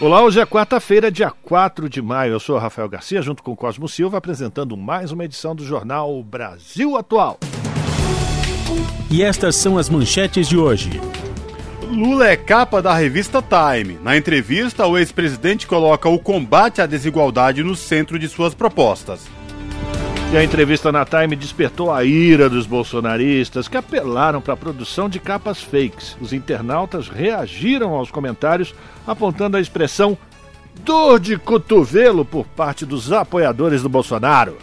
Olá, hoje é quarta-feira, dia 4 de maio. Eu sou Rafael Garcia, junto com Cosmo Silva, apresentando mais uma edição do Jornal Brasil Atual. E estas são as manchetes de hoje. Lula é capa da revista Time. Na entrevista, o ex-presidente coloca o combate à desigualdade no centro de suas propostas. E a entrevista na Time despertou a ira dos bolsonaristas que apelaram para a produção de capas fakes. Os internautas reagiram aos comentários apontando a expressão dor de cotovelo por parte dos apoiadores do Bolsonaro.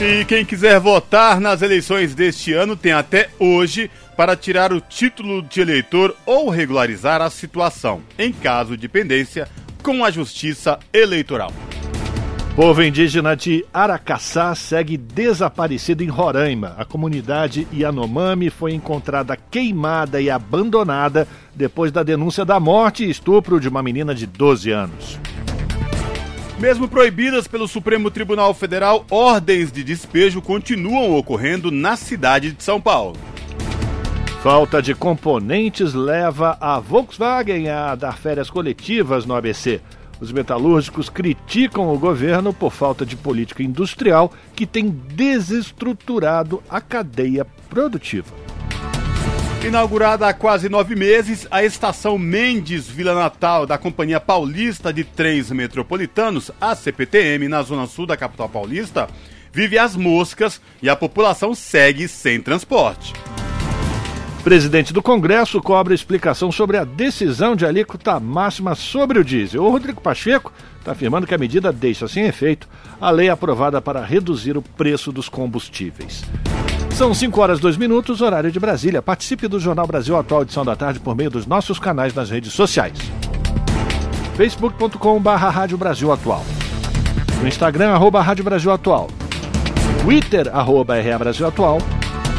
E quem quiser votar nas eleições deste ano tem até hoje para tirar o título de eleitor ou regularizar a situação, em caso de pendência, com a Justiça Eleitoral. Povo indígena de Aracaçá segue desaparecido em Roraima. A comunidade Yanomami foi encontrada queimada e abandonada depois da denúncia da morte e estupro de uma menina de 12 anos. Mesmo proibidas pelo Supremo Tribunal Federal, ordens de despejo continuam ocorrendo na cidade de São Paulo. Falta de componentes leva a Volkswagen a dar férias coletivas no ABC. Os metalúrgicos criticam o governo por falta de política industrial que tem desestruturado a cadeia produtiva. Inaugurada há quase nove meses, a estação Mendes Vila Natal da Companhia Paulista de Trens Metropolitanos, a CPTM, na zona sul da capital paulista, vive as moscas e a população segue sem transporte. Presidente do Congresso cobra explicação sobre a decisão de alíquota máxima sobre o diesel. O Rodrigo Pacheco está afirmando que a medida deixa sem efeito a lei aprovada para reduzir o preço dos combustíveis. São 5 horas 2 minutos, horário de Brasília. Participe do Jornal Brasil Atual, edição da tarde, por meio dos nossos canais nas redes sociais. facebook.com.br Rádio Brasil Atual. No Instagram, arroba Rádio Brasil Atual. Twitter, arroba RA Brasil Atual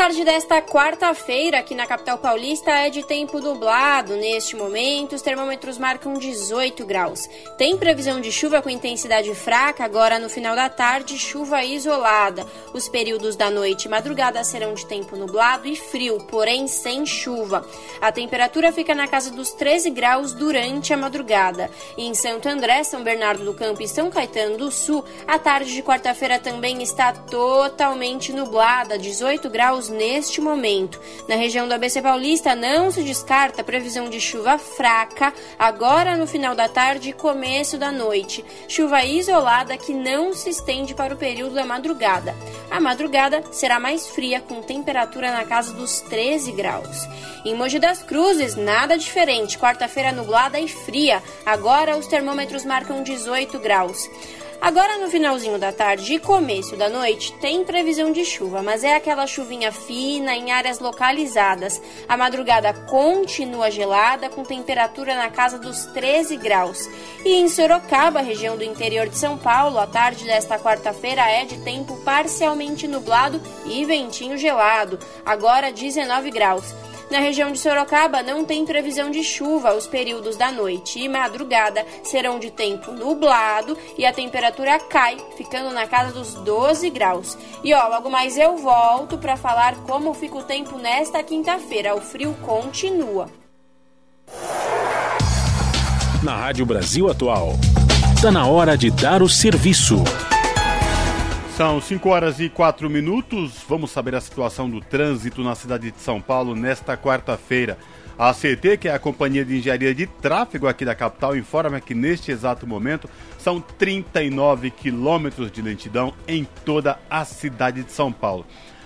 Tarde desta quarta-feira, aqui na capital paulista, é de tempo nublado. Neste momento, os termômetros marcam 18 graus. Tem previsão de chuva com intensidade fraca, agora no final da tarde, chuva isolada. Os períodos da noite e madrugada serão de tempo nublado e frio, porém sem chuva. A temperatura fica na casa dos 13 graus durante a madrugada. E em Santo André, São Bernardo do Campo e São Caetano do Sul, a tarde de quarta-feira também está totalmente nublada, 18 graus neste momento. Na região do ABC Paulista não se descarta previsão de chuva fraca agora no final da tarde e começo da noite. Chuva isolada que não se estende para o período da madrugada. A madrugada será mais fria com temperatura na casa dos 13 graus. Em Mogi das Cruzes, nada diferente. Quarta-feira nublada e fria. Agora os termômetros marcam 18 graus. Agora no finalzinho da tarde e começo da noite tem previsão de chuva, mas é aquela chuvinha fina em áreas localizadas. A madrugada continua gelada com temperatura na casa dos 13 graus. E em Sorocaba, região do interior de São Paulo, a tarde desta quarta-feira é de tempo parcialmente nublado e ventinho gelado. Agora 19 graus. Na região de Sorocaba não tem previsão de chuva os períodos da noite e madrugada serão de tempo nublado e a temperatura cai, ficando na casa dos 12 graus. E ó, logo mais eu volto para falar como fica o tempo nesta quinta-feira. O frio continua. Na Rádio Brasil Atual, está na hora de dar o serviço. São 5 horas e 4 minutos. Vamos saber a situação do trânsito na cidade de São Paulo nesta quarta-feira. A CT, que é a Companhia de Engenharia de Tráfego aqui da capital, informa que neste exato momento são 39 quilômetros de lentidão em toda a cidade de São Paulo.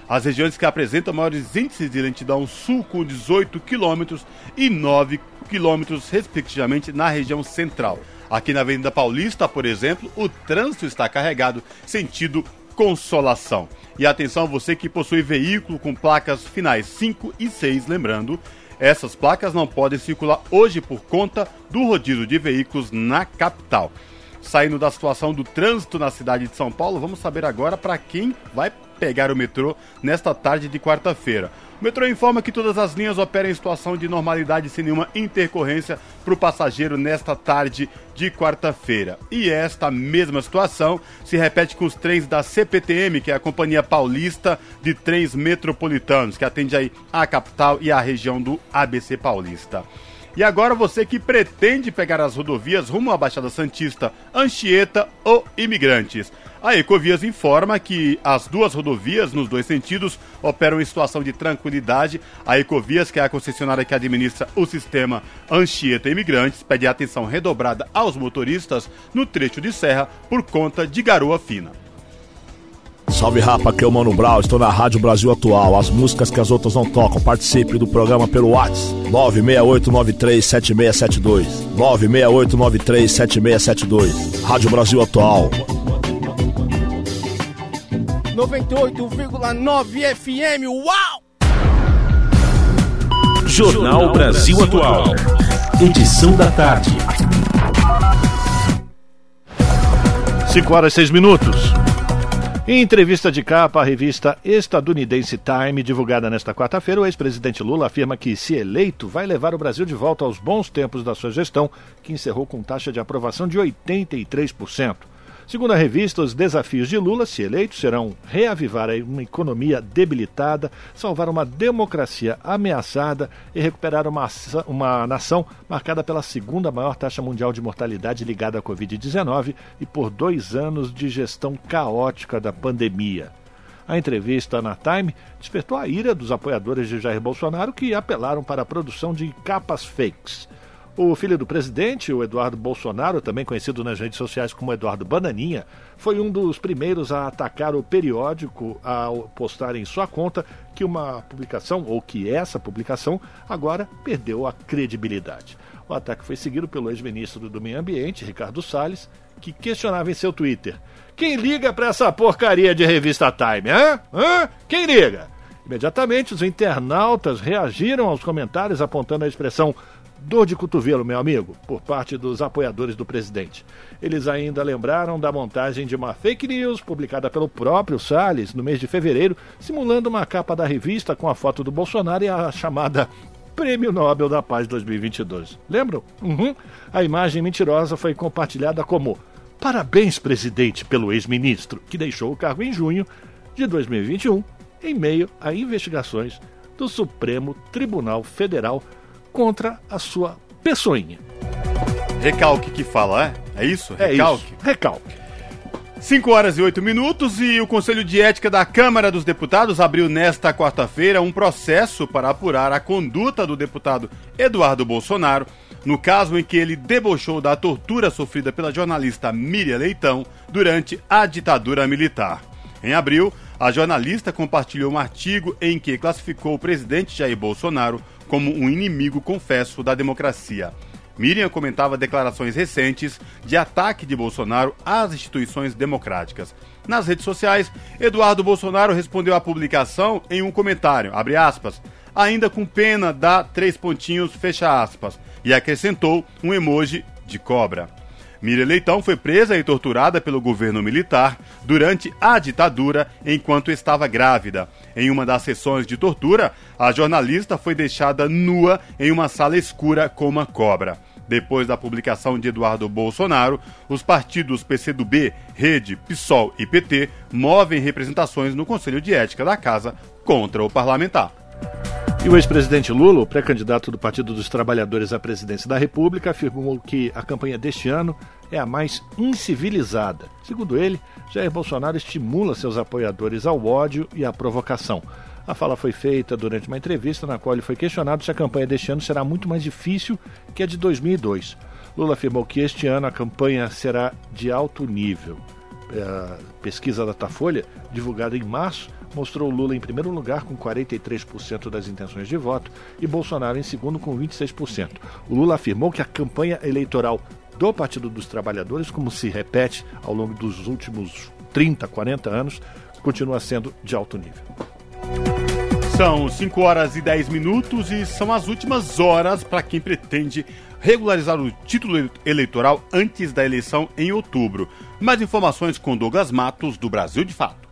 As regiões que apresentam maiores índices de lentidão sul com 18 quilômetros e 9 quilômetros, respectivamente, na região central. Aqui na Avenida Paulista, por exemplo, o trânsito está carregado sentido Consolação. E atenção, você que possui veículo com placas finais 5 e 6, lembrando, essas placas não podem circular hoje por conta do rodízio de veículos na capital. Saindo da situação do trânsito na cidade de São Paulo, vamos saber agora para quem vai pegar o metrô nesta tarde de quarta-feira. O metrô informa que todas as linhas operam em situação de normalidade sem nenhuma intercorrência para o passageiro nesta tarde de quarta-feira. E esta mesma situação se repete com os trens da CPTM, que é a Companhia Paulista de Trens Metropolitanos, que atende aí a capital e a região do ABC Paulista. E agora você que pretende pegar as rodovias rumo à Baixada Santista, Anchieta ou Imigrantes. A Ecovias informa que as duas rodovias, nos dois sentidos, operam em situação de tranquilidade. A Ecovias, que é a concessionária que administra o sistema Anchieta Imigrantes, pede atenção redobrada aos motoristas no trecho de serra por conta de garoa fina. Salve rapa, aqui é o Mano Brown, estou na Rádio Brasil Atual. As músicas que as outras não tocam, participe do programa pelo WhatsApp 968937672. 968937672. Rádio Brasil Atual. 98,9 FM. Uau! Jornal Brasil Atual. Edição da tarde. 5 horas e 6 minutos. Em entrevista de capa à revista estadunidense Time, divulgada nesta quarta-feira, o ex-presidente Lula afirma que, se eleito, vai levar o Brasil de volta aos bons tempos da sua gestão, que encerrou com taxa de aprovação de 83%. Segundo a revista, os desafios de Lula, se eleito, serão reavivar uma economia debilitada, salvar uma democracia ameaçada e recuperar uma, uma nação marcada pela segunda maior taxa mundial de mortalidade ligada à Covid-19 e por dois anos de gestão caótica da pandemia. A entrevista na Time despertou a ira dos apoiadores de Jair Bolsonaro que apelaram para a produção de capas fakes. O filho do presidente, o Eduardo Bolsonaro, também conhecido nas redes sociais como Eduardo Bananinha, foi um dos primeiros a atacar o periódico ao postar em sua conta que uma publicação, ou que essa publicação, agora perdeu a credibilidade. O ataque foi seguido pelo ex-ministro do Meio Ambiente, Ricardo Salles, que questionava em seu Twitter: Quem liga para essa porcaria de revista Time, hã? hã? Quem liga? Imediatamente, os internautas reagiram aos comentários apontando a expressão Dor de cotovelo, meu amigo, por parte dos apoiadores do presidente. Eles ainda lembraram da montagem de uma fake news publicada pelo próprio Salles no mês de fevereiro, simulando uma capa da revista com a foto do Bolsonaro e a chamada Prêmio Nobel da Paz 2022. Lembram? Uhum. A imagem mentirosa foi compartilhada como Parabéns, presidente, pelo ex-ministro, que deixou o cargo em junho de 2021, em meio a investigações do Supremo Tribunal Federal contra a sua pessoinha. Recalque que fala, é? É isso? Recalque? É isso. Recalque. 5 horas e 8 minutos e o Conselho de Ética da Câmara dos Deputados abriu nesta quarta-feira um processo para apurar a conduta do deputado Eduardo Bolsonaro no caso em que ele debochou da tortura sofrida pela jornalista Miriam Leitão durante a ditadura militar. Em abril, a jornalista compartilhou um artigo em que classificou o presidente Jair Bolsonaro como um inimigo confesso da democracia. Miriam comentava declarações recentes de ataque de Bolsonaro às instituições democráticas. Nas redes sociais, Eduardo Bolsonaro respondeu à publicação em um comentário, aspas, ainda com pena dá três pontinhos, fecha aspas, e acrescentou um emoji de cobra. Miriam Leitão foi presa e torturada pelo governo militar durante a ditadura enquanto estava grávida. Em uma das sessões de tortura, a jornalista foi deixada nua em uma sala escura com uma cobra. Depois da publicação de Eduardo Bolsonaro, os partidos PCdoB, Rede, PSOL e PT movem representações no Conselho de Ética da Casa contra o parlamentar. E o ex-presidente Lula, pré-candidato do Partido dos Trabalhadores à presidência da República, afirmou que a campanha deste ano é a mais incivilizada. Segundo ele, Jair Bolsonaro estimula seus apoiadores ao ódio e à provocação. A fala foi feita durante uma entrevista na qual ele foi questionado se a campanha deste ano será muito mais difícil que a de 2002. Lula afirmou que este ano a campanha será de alto nível. A pesquisa da Datafolha, divulgada em março, mostrou Lula em primeiro lugar com 43% das intenções de voto e Bolsonaro em segundo com 26%. O Lula afirmou que a campanha eleitoral do Partido dos Trabalhadores, como se repete ao longo dos últimos 30, 40 anos, continua sendo de alto nível. São 5 horas e 10 minutos e são as últimas horas para quem pretende regularizar o título eleitoral antes da eleição em outubro. Mais informações com Douglas Matos, do Brasil de Fato.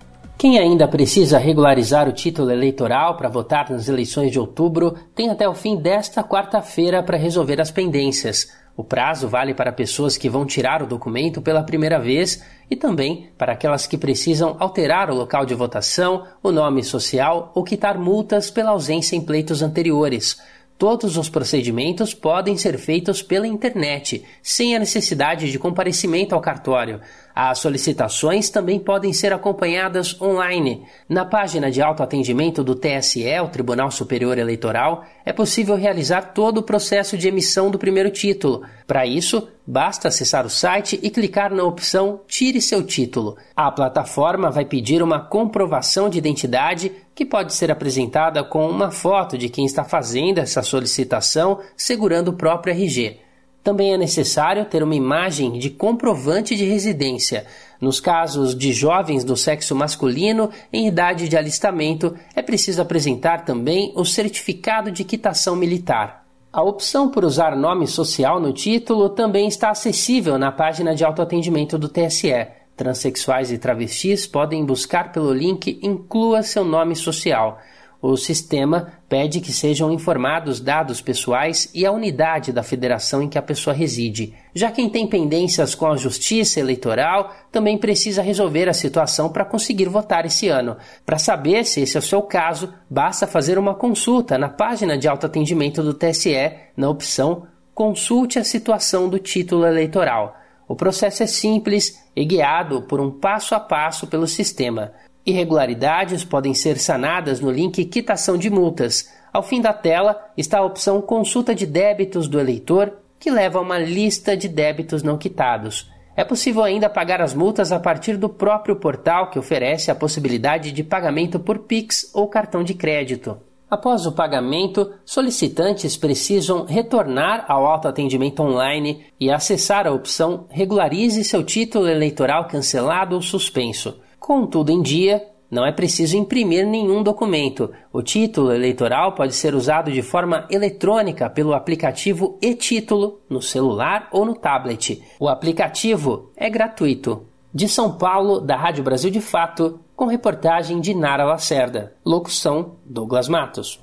Quem ainda precisa regularizar o título eleitoral para votar nas eleições de outubro tem até o fim desta quarta-feira para resolver as pendências. O prazo vale para pessoas que vão tirar o documento pela primeira vez e também para aquelas que precisam alterar o local de votação, o nome social ou quitar multas pela ausência em pleitos anteriores. Todos os procedimentos podem ser feitos pela internet, sem a necessidade de comparecimento ao cartório. As solicitações também podem ser acompanhadas online. Na página de autoatendimento do TSE, o Tribunal Superior Eleitoral, é possível realizar todo o processo de emissão do primeiro título. Para isso, basta acessar o site e clicar na opção Tire seu título. A plataforma vai pedir uma comprovação de identidade que pode ser apresentada com uma foto de quem está fazendo essa solicitação segurando o próprio RG. Também é necessário ter uma imagem de comprovante de residência. Nos casos de jovens do sexo masculino em idade de alistamento, é preciso apresentar também o certificado de quitação militar. A opção por usar nome social no título também está acessível na página de autoatendimento do TSE. Transsexuais e travestis podem buscar pelo link Inclua seu nome social. O sistema pede que sejam informados dados pessoais e a unidade da federação em que a pessoa reside. Já quem tem pendências com a Justiça Eleitoral também precisa resolver a situação para conseguir votar esse ano. Para saber se esse é o seu caso, basta fazer uma consulta na página de autoatendimento do TSE, na opção Consulte a situação do título eleitoral. O processo é simples e guiado por um passo a passo pelo sistema. Irregularidades podem ser sanadas no link Quitação de Multas. Ao fim da tela está a opção Consulta de débitos do eleitor, que leva a uma lista de débitos não quitados. É possível ainda pagar as multas a partir do próprio portal que oferece a possibilidade de pagamento por Pix ou cartão de crédito. Após o pagamento, solicitantes precisam retornar ao autoatendimento online e acessar a opção Regularize seu título eleitoral cancelado ou suspenso. Com tudo em dia, não é preciso imprimir nenhum documento. O título eleitoral pode ser usado de forma eletrônica pelo aplicativo e-Título no celular ou no tablet. O aplicativo é gratuito. De São Paulo, da Rádio Brasil de Fato, com reportagem de Nara Lacerda. Locução: Douglas Matos.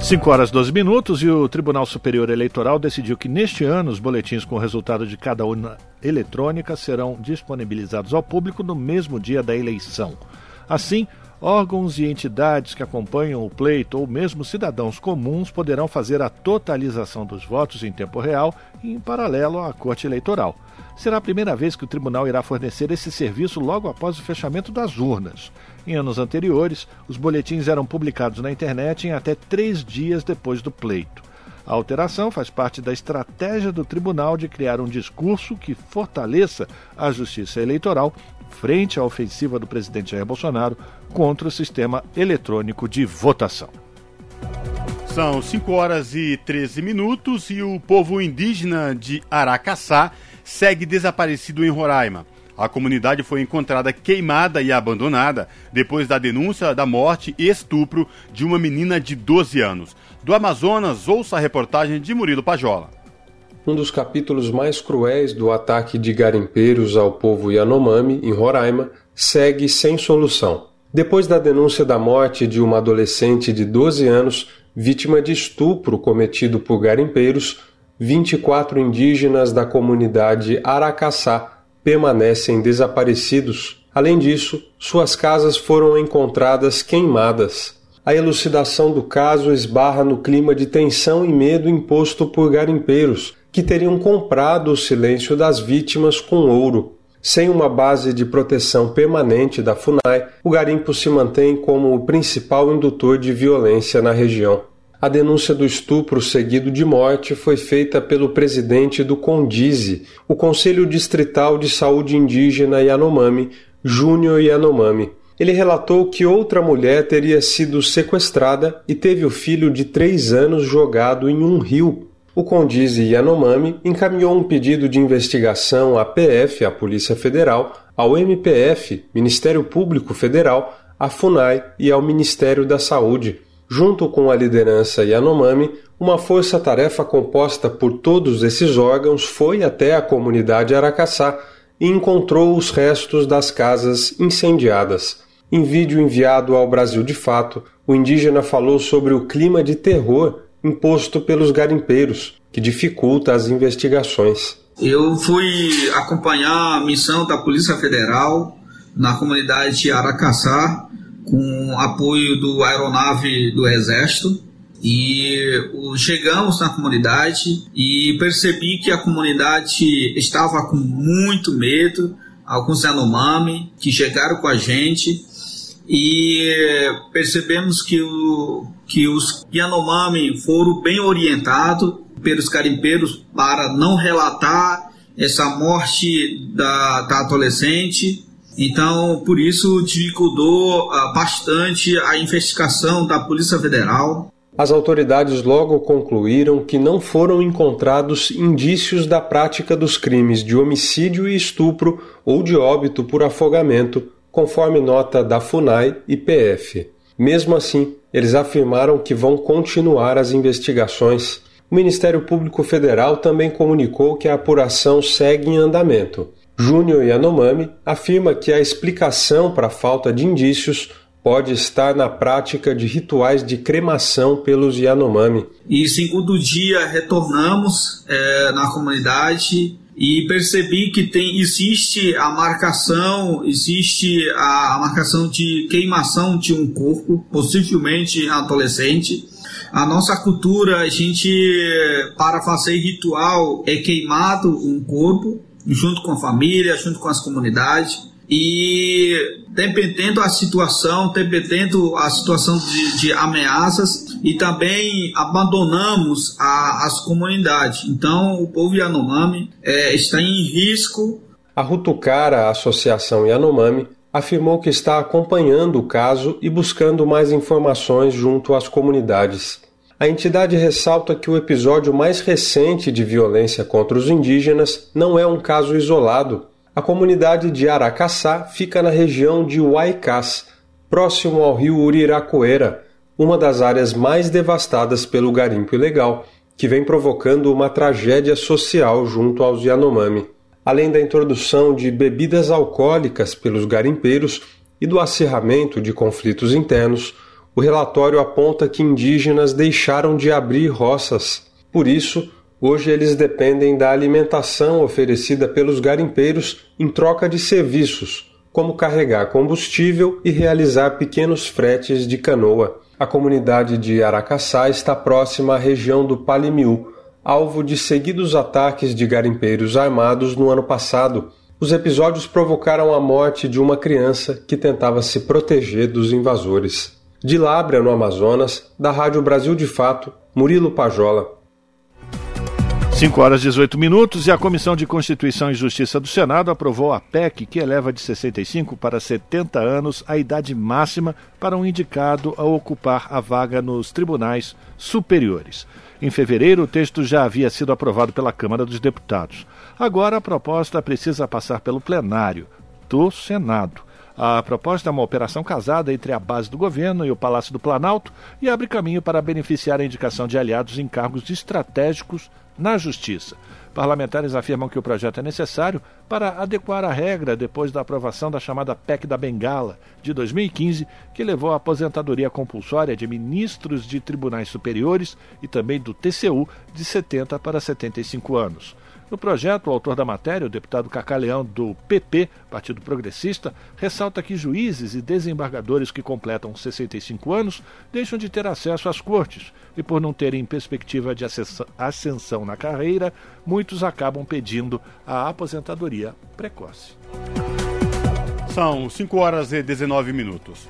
5 horas 12 minutos e o Tribunal Superior Eleitoral decidiu que neste ano os boletins com o resultado de cada urna eletrônica serão disponibilizados ao público no mesmo dia da eleição. Assim, órgãos e entidades que acompanham o pleito ou mesmo cidadãos comuns poderão fazer a totalização dos votos em tempo real em paralelo à Corte Eleitoral. Será a primeira vez que o tribunal irá fornecer esse serviço logo após o fechamento das urnas. Em anos anteriores, os boletins eram publicados na internet em até três dias depois do pleito. A alteração faz parte da estratégia do tribunal de criar um discurso que fortaleça a justiça eleitoral frente à ofensiva do presidente Jair Bolsonaro contra o sistema eletrônico de votação. São 5 horas e 13 minutos e o povo indígena de Aracaçá segue desaparecido em Roraima. A comunidade foi encontrada queimada e abandonada depois da denúncia da morte e estupro de uma menina de 12 anos. Do Amazonas, ouça a reportagem de Murilo Pajola. Um dos capítulos mais cruéis do ataque de garimpeiros ao povo Yanomami, em Roraima, segue sem solução. Depois da denúncia da morte de uma adolescente de 12 anos, vítima de estupro cometido por garimpeiros, 24 indígenas da comunidade Aracaçá permanecem desaparecidos. Além disso, suas casas foram encontradas queimadas. A elucidação do caso esbarra no clima de tensão e medo imposto por garimpeiros, que teriam comprado o silêncio das vítimas com ouro. Sem uma base de proteção permanente da FUNAI, o garimpo se mantém como o principal indutor de violência na região. A denúncia do estupro seguido de morte foi feita pelo presidente do CONDIZE, o Conselho Distrital de Saúde Indígena Yanomami, Júnior Yanomami. ele relatou que outra mulher teria sido sequestrada e teve o filho de três anos jogado em um rio. O Condize Yanomami encaminhou um pedido de investigação à PF, a Polícia Federal, ao MPF, Ministério Público Federal, à FUNAI e ao Ministério da Saúde. Junto com a liderança Yanomami, uma força-tarefa composta por todos esses órgãos foi até a comunidade Aracaçá e encontrou os restos das casas incendiadas. Em vídeo enviado ao Brasil de Fato, o indígena falou sobre o clima de terror imposto pelos garimpeiros, que dificulta as investigações. Eu fui acompanhar a missão da Polícia Federal na comunidade de Aracaçá, com apoio do aeronave do Exército. E chegamos na comunidade e percebi que a comunidade estava com muito medo, alguns Yanomami que chegaram com a gente e percebemos que, o, que os Yanomami foram bem orientados pelos carimpeiros para não relatar essa morte da, da adolescente. Então, por isso, dificultou uh, bastante a investigação da Polícia Federal. As autoridades logo concluíram que não foram encontrados indícios da prática dos crimes de homicídio e estupro ou de óbito por afogamento conforme nota da FUNAI e PF. Mesmo assim, eles afirmaram que vão continuar as investigações. O Ministério Público Federal também comunicou que a apuração segue em andamento. Júnior Yanomami afirma que a explicação para a falta de indícios pode estar na prática de rituais de cremação pelos Yanomami. E segundo dia retornamos é, na comunidade e percebi que tem existe a marcação, existe a, a marcação de queimação de um corpo, possivelmente adolescente. A nossa cultura, a gente para fazer ritual é queimado um corpo junto com a família, junto com as comunidades e dependendo da situação, dependendo a situação de, de ameaças e também abandonamos a, as comunidades. Então, o povo Yanomami é, está em risco. A Rutucara, a Associação Yanomami, afirmou que está acompanhando o caso e buscando mais informações junto às comunidades. A entidade ressalta que o episódio mais recente de violência contra os indígenas não é um caso isolado a comunidade de Aracaçá fica na região de Huaycás, próximo ao rio Uriracoera, uma das áreas mais devastadas pelo garimpo ilegal, que vem provocando uma tragédia social junto aos Yanomami. Além da introdução de bebidas alcoólicas pelos garimpeiros e do acirramento de conflitos internos, o relatório aponta que indígenas deixaram de abrir roças. Por isso, Hoje eles dependem da alimentação oferecida pelos garimpeiros em troca de serviços, como carregar combustível e realizar pequenos fretes de canoa. A comunidade de Aracaçá está próxima à região do Palimiu, alvo de seguidos ataques de garimpeiros armados no ano passado. Os episódios provocaram a morte de uma criança que tentava se proteger dos invasores. De Lábrea, no Amazonas, da Rádio Brasil de Fato, Murilo Pajola. 5 horas e 18 minutos e a Comissão de Constituição e Justiça do Senado aprovou a PEC que eleva de 65 para 70 anos a idade máxima para um indicado a ocupar a vaga nos tribunais superiores. Em fevereiro, o texto já havia sido aprovado pela Câmara dos Deputados. Agora, a proposta precisa passar pelo plenário do Senado. A proposta é uma operação casada entre a base do governo e o Palácio do Planalto e abre caminho para beneficiar a indicação de aliados em cargos estratégicos na Justiça. Parlamentares afirmam que o projeto é necessário para adequar a regra depois da aprovação da chamada PEC da Bengala, de 2015, que levou à aposentadoria compulsória de ministros de tribunais superiores e também do TCU de 70 para 75 anos. No projeto, o autor da matéria, o deputado Cacaleão do PP, Partido Progressista, ressalta que juízes e desembargadores que completam 65 anos deixam de ter acesso às cortes e, por não terem perspectiva de ascensão na carreira, muitos acabam pedindo a aposentadoria precoce. São 5 horas e 19 minutos.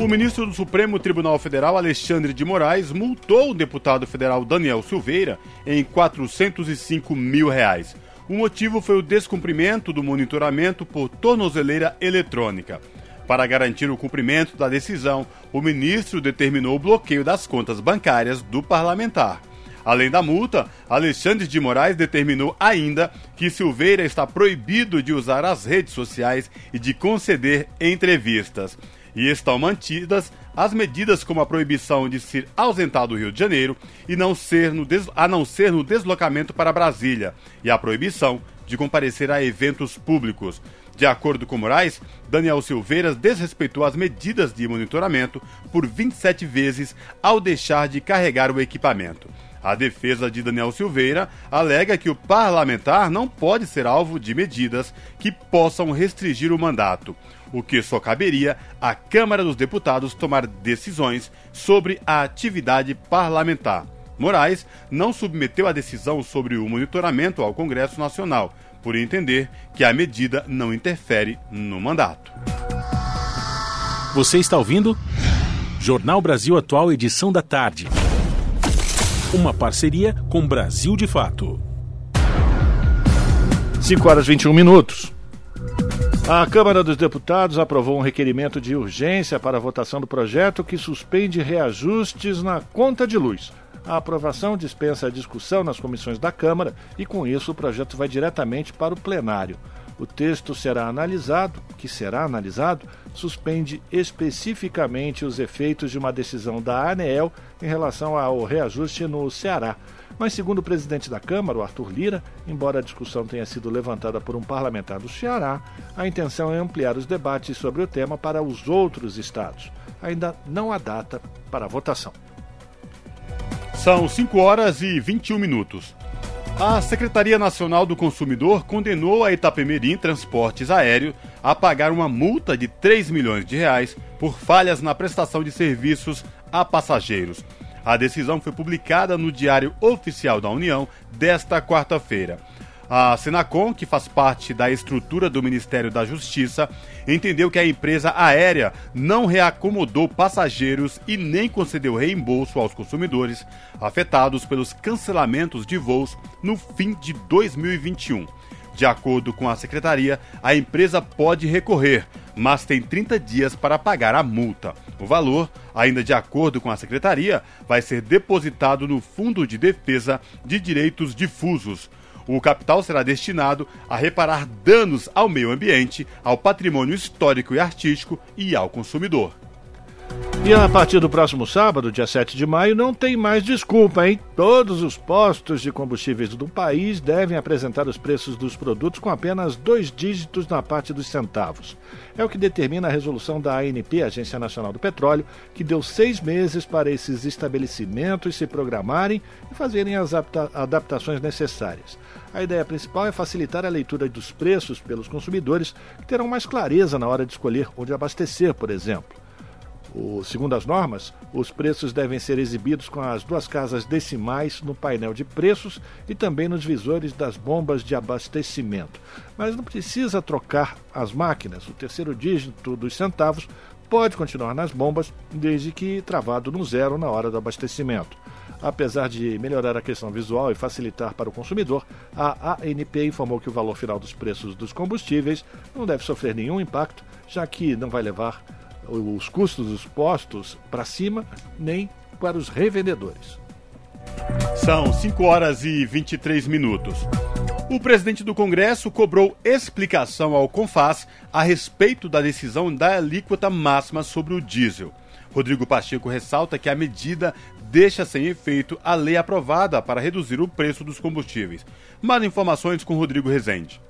O ministro do Supremo Tribunal Federal, Alexandre de Moraes, multou o deputado federal Daniel Silveira em 405 mil reais. O motivo foi o descumprimento do monitoramento por tornozeleira eletrônica. Para garantir o cumprimento da decisão, o ministro determinou o bloqueio das contas bancárias do parlamentar. Além da multa, Alexandre de Moraes determinou ainda que Silveira está proibido de usar as redes sociais e de conceder entrevistas. E estão mantidas as medidas como a proibição de se ausentar do Rio de Janeiro e não ser no a não ser no deslocamento para Brasília, e a proibição de comparecer a eventos públicos. De acordo com Moraes, Daniel Silveira desrespeitou as medidas de monitoramento por 27 vezes ao deixar de carregar o equipamento. A defesa de Daniel Silveira alega que o parlamentar não pode ser alvo de medidas que possam restringir o mandato, o que só caberia à Câmara dos Deputados tomar decisões sobre a atividade parlamentar. Moraes não submeteu a decisão sobre o monitoramento ao Congresso Nacional, por entender que a medida não interfere no mandato. Você está ouvindo? Jornal Brasil Atual, edição da tarde. Uma parceria com Brasil de Fato. 5 horas 21 minutos. A Câmara dos Deputados aprovou um requerimento de urgência para a votação do projeto que suspende reajustes na conta de luz. A aprovação dispensa a discussão nas comissões da Câmara e, com isso, o projeto vai diretamente para o plenário. O texto será analisado, que será analisado, suspende especificamente os efeitos de uma decisão da ANEEL em relação ao reajuste no Ceará. Mas, segundo o presidente da Câmara, o Arthur Lira, embora a discussão tenha sido levantada por um parlamentar do Ceará, a intenção é ampliar os debates sobre o tema para os outros estados. Ainda não há data para a votação. São 5 horas e 21 minutos. A Secretaria Nacional do Consumidor condenou a Itapemirim Transportes Aéreo a pagar uma multa de 3 milhões de reais por falhas na prestação de serviços a passageiros. A decisão foi publicada no Diário Oficial da União desta quarta-feira. A Senacom, que faz parte da estrutura do Ministério da Justiça, entendeu que a empresa aérea não reacomodou passageiros e nem concedeu reembolso aos consumidores afetados pelos cancelamentos de voos no fim de 2021. De acordo com a secretaria, a empresa pode recorrer, mas tem 30 dias para pagar a multa. O valor, ainda de acordo com a secretaria, vai ser depositado no Fundo de Defesa de Direitos Difusos o capital será destinado a reparar danos ao meio ambiente, ao patrimônio histórico e artístico e ao consumidor. E a partir do próximo sábado, dia 7 de maio, não tem mais desculpa, hein? Todos os postos de combustíveis do país devem apresentar os preços dos produtos com apenas dois dígitos na parte dos centavos. É o que determina a resolução da ANP, Agência Nacional do Petróleo, que deu seis meses para esses estabelecimentos se programarem e fazerem as adaptações necessárias. A ideia principal é facilitar a leitura dos preços pelos consumidores, que terão mais clareza na hora de escolher onde abastecer, por exemplo. O, segundo as normas, os preços devem ser exibidos com as duas casas decimais no painel de preços e também nos visores das bombas de abastecimento. Mas não precisa trocar as máquinas. O terceiro dígito dos centavos pode continuar nas bombas, desde que travado no zero na hora do abastecimento. Apesar de melhorar a questão visual e facilitar para o consumidor, a ANP informou que o valor final dos preços dos combustíveis não deve sofrer nenhum impacto, já que não vai levar os custos dos postos para cima nem para os revendedores. São 5 horas e 23 minutos. O presidente do Congresso cobrou explicação ao CONFAS a respeito da decisão da alíquota máxima sobre o diesel. Rodrigo Pacheco ressalta que a medida deixa sem efeito a lei aprovada para reduzir o preço dos combustíveis. Mais informações com Rodrigo Rezende.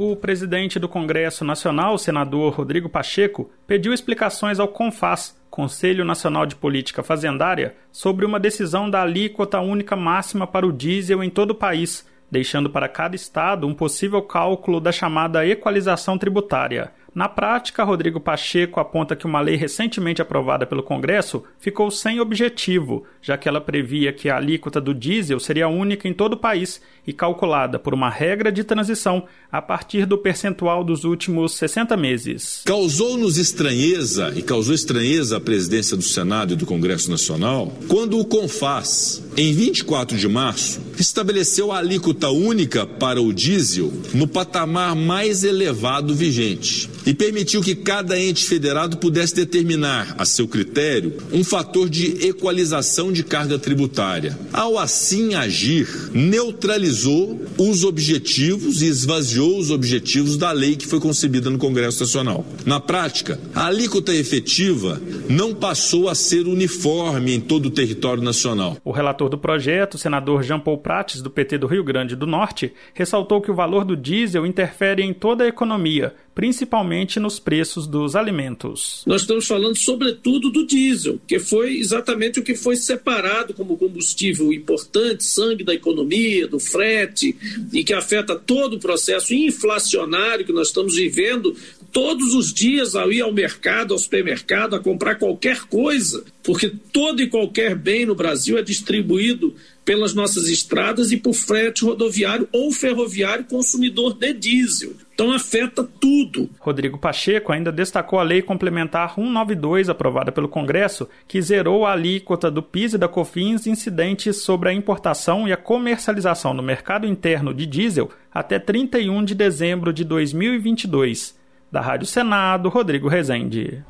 O presidente do Congresso Nacional, o senador Rodrigo Pacheco, pediu explicações ao CONFAS, Conselho Nacional de Política Fazendária, sobre uma decisão da alíquota única máxima para o diesel em todo o país, deixando para cada estado um possível cálculo da chamada equalização tributária. Na prática, Rodrigo Pacheco aponta que uma lei recentemente aprovada pelo Congresso ficou sem objetivo, já que ela previa que a alíquota do diesel seria única em todo o país e calculada por uma regra de transição a partir do percentual dos últimos 60 meses. Causou-nos estranheza e causou estranheza à presidência do Senado e do Congresso Nacional quando o CONFAS, em 24 de março, estabeleceu a alíquota única para o diesel no patamar mais elevado vigente e permitiu que cada ente federado pudesse determinar, a seu critério, um fator de equalização de carga tributária. Ao assim agir, neutralizou os objetivos e esvaziou os objetivos da lei que foi concebida no Congresso Nacional. Na prática, a alíquota efetiva não passou a ser uniforme em todo o território nacional. O relator do projeto, o senador Jean Paul Prates, do PT do Rio Grande do Norte, ressaltou que o valor do diesel interfere em toda a economia, principalmente nos preços dos alimentos. Nós estamos falando sobretudo do diesel, que foi exatamente o que foi separado como combustível importante, sangue da economia, do frete, e que afeta todo o processo inflacionário que nós estamos vivendo todos os dias ao ir ao mercado, ao supermercado, a comprar qualquer coisa, porque todo e qualquer bem no Brasil é distribuído pelas nossas estradas e por frete rodoviário ou ferroviário consumidor de diesel. Então afeta tudo. Rodrigo Pacheco ainda destacou a Lei Complementar 192, aprovada pelo Congresso, que zerou a alíquota do PIS e da COFINS incidentes sobre a importação e a comercialização no mercado interno de diesel até 31 de dezembro de 2022. Da Rádio Senado, Rodrigo Rezende.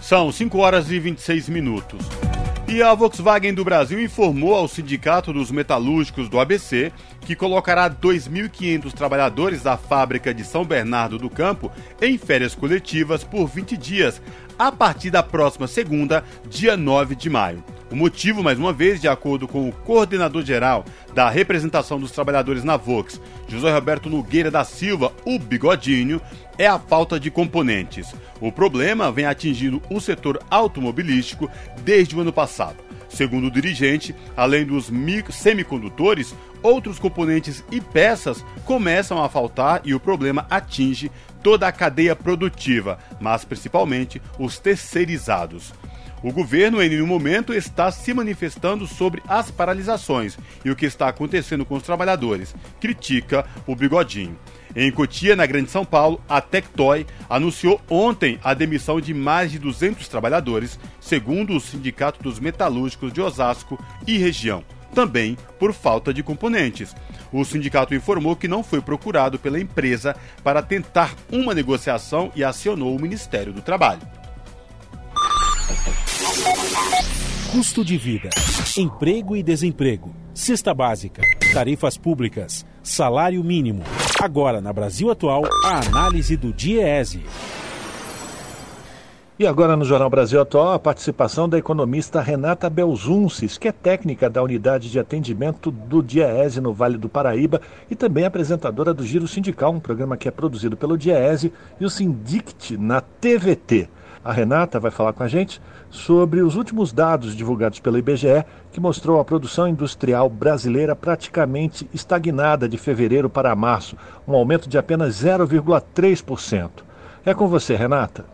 São 5 horas e 26 minutos. E a Volkswagen do Brasil informou ao Sindicato dos Metalúrgicos do ABC que colocará 2.500 trabalhadores da fábrica de São Bernardo do Campo em férias coletivas por 20 dias, a partir da próxima segunda, dia 9 de maio. O motivo, mais uma vez, de acordo com o coordenador geral da representação dos trabalhadores na Vox, José Roberto Nogueira da Silva, o Bigodinho, é a falta de componentes. O problema vem atingindo o setor automobilístico desde o ano passado. Segundo o dirigente, além dos semicondutores, outros componentes e peças começam a faltar e o problema atinge toda a cadeia produtiva, mas principalmente os terceirizados. O governo, em nenhum momento, está se manifestando sobre as paralisações e o que está acontecendo com os trabalhadores, critica o Bigodinho. Em Cotia, na Grande São Paulo, a Tectoy anunciou ontem a demissão de mais de 200 trabalhadores, segundo o Sindicato dos Metalúrgicos de Osasco e região, também por falta de componentes. O sindicato informou que não foi procurado pela empresa para tentar uma negociação e acionou o Ministério do Trabalho. Custo de vida, emprego e desemprego, cesta básica, tarifas públicas, salário mínimo. Agora, na Brasil Atual, a análise do DIEESE. E agora no Jornal Brasil Atual, a participação da economista Renata Belzunces, que é técnica da unidade de atendimento do DIEESE no Vale do Paraíba e também apresentadora do Giro Sindical, um programa que é produzido pelo DIEESE e o Sindict na TVT. A Renata vai falar com a gente sobre os últimos dados divulgados pelo IBGE, que mostrou a produção industrial brasileira praticamente estagnada de fevereiro para março, um aumento de apenas 0,3%. É com você, Renata.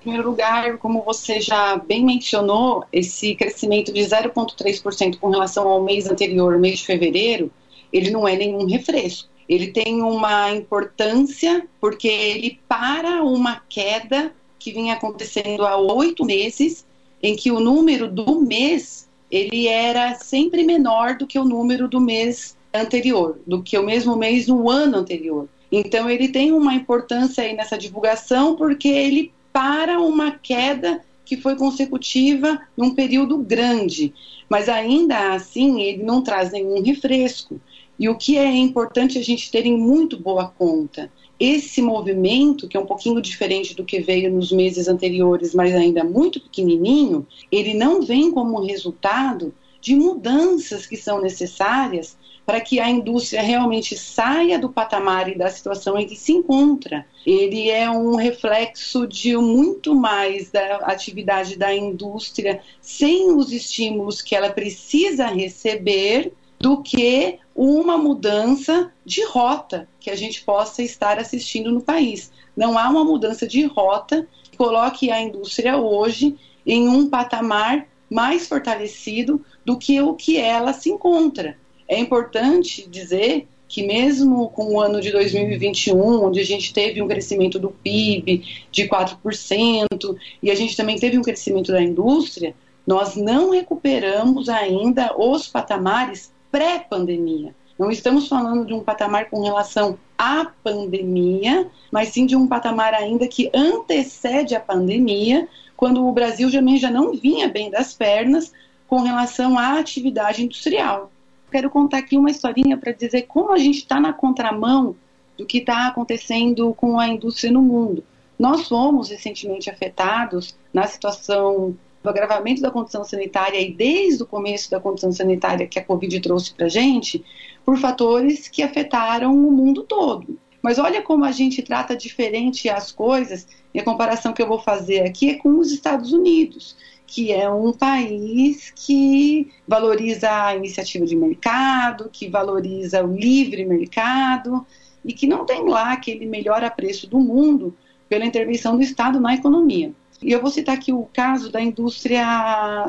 Em primeiro lugar, como você já bem mencionou, esse crescimento de 0,3% com relação ao mês anterior, mês de fevereiro, ele não é nenhum refresco. Ele tem uma importância porque ele para uma queda que vinha acontecendo há oito meses, em que o número do mês ele era sempre menor do que o número do mês anterior, do que o mesmo mês no ano anterior. Então ele tem uma importância aí nessa divulgação porque ele para uma queda que foi consecutiva num período grande, mas ainda assim ele não traz nenhum refresco. E o que é importante a gente ter em muito boa conta esse movimento, que é um pouquinho diferente do que veio nos meses anteriores, mas ainda muito pequenininho, ele não vem como resultado de mudanças que são necessárias para que a indústria realmente saia do patamar e da situação em que se encontra. Ele é um reflexo de muito mais da atividade da indústria sem os estímulos que ela precisa receber do que uma mudança de rota que a gente possa estar assistindo no país. Não há uma mudança de rota que coloque a indústria hoje em um patamar mais fortalecido do que o que ela se encontra. É importante dizer que mesmo com o ano de 2021, onde a gente teve um crescimento do PIB de 4%, e a gente também teve um crescimento da indústria, nós não recuperamos ainda os patamares pré-pandemia. Não estamos falando de um patamar com relação à pandemia, mas sim de um patamar ainda que antecede a pandemia, quando o Brasil também já não vinha bem das pernas com relação à atividade industrial quero contar aqui uma historinha para dizer como a gente está na contramão do que está acontecendo com a indústria no mundo. Nós fomos recentemente afetados na situação do agravamento da condição sanitária e desde o começo da condição sanitária que a Covid trouxe para a gente, por fatores que afetaram o mundo todo. Mas olha como a gente trata diferente as coisas, e a comparação que eu vou fazer aqui é com os Estados Unidos que é um país que valoriza a iniciativa de mercado, que valoriza o livre mercado e que não tem lá aquele melhor apreço do mundo pela intervenção do Estado na economia. E eu vou citar aqui o caso da indústria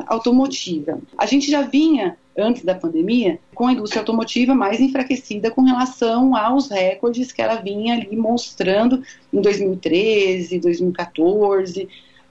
automotiva. A gente já vinha, antes da pandemia, com a indústria automotiva mais enfraquecida com relação aos recordes que ela vinha ali mostrando em 2013, 2014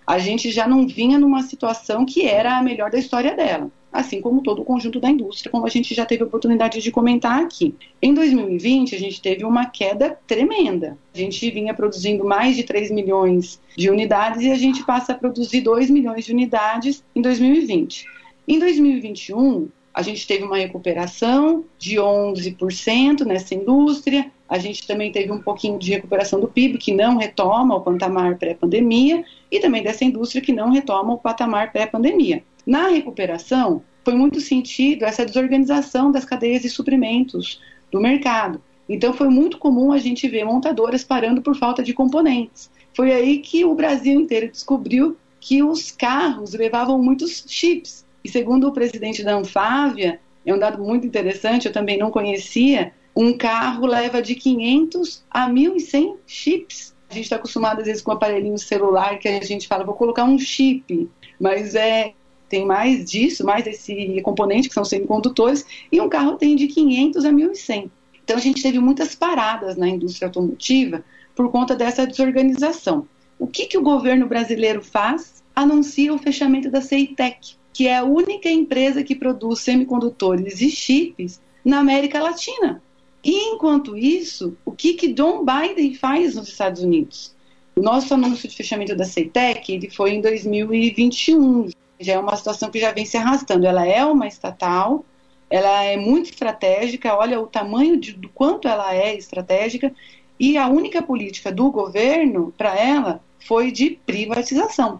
a gente já não vinha numa situação que era a melhor da história dela, assim como todo o conjunto da indústria, como a gente já teve a oportunidade de comentar aqui. Em 2020, a gente teve uma queda tremenda. A gente vinha produzindo mais de 3 milhões de unidades e a gente passa a produzir 2 milhões de unidades em 2020. Em 2021, a gente teve uma recuperação de 11% nessa indústria, a gente também teve um pouquinho de recuperação do PIB, que não retoma o patamar pré-pandemia, e também dessa indústria que não retoma o patamar pré-pandemia. Na recuperação, foi muito sentido essa desorganização das cadeias de suprimentos do mercado. Então, foi muito comum a gente ver montadoras parando por falta de componentes. Foi aí que o Brasil inteiro descobriu que os carros levavam muitos chips. E segundo o presidente da Anfávia, é um dado muito interessante, eu também não conhecia, um carro leva de 500 a 1.100 chips. A gente está acostumado, às vezes, com um aparelhinho celular que a gente fala, vou colocar um chip. Mas é, tem mais disso, mais esse componente, que são semicondutores, e um carro tem de 500 a 1.100. Então, a gente teve muitas paradas na indústria automotiva por conta dessa desorganização. O que, que o governo brasileiro faz? Anuncia o fechamento da CEITEC, que é a única empresa que produz semicondutores e chips na América Latina. E enquanto isso, o que, que John Biden faz nos Estados Unidos? O nosso anúncio de fechamento da CETEC ele foi em 2021. Já é uma situação que já vem se arrastando. Ela é uma estatal, ela é muito estratégica, olha o tamanho de, do quanto ela é estratégica, e a única política do governo para ela foi de privatização.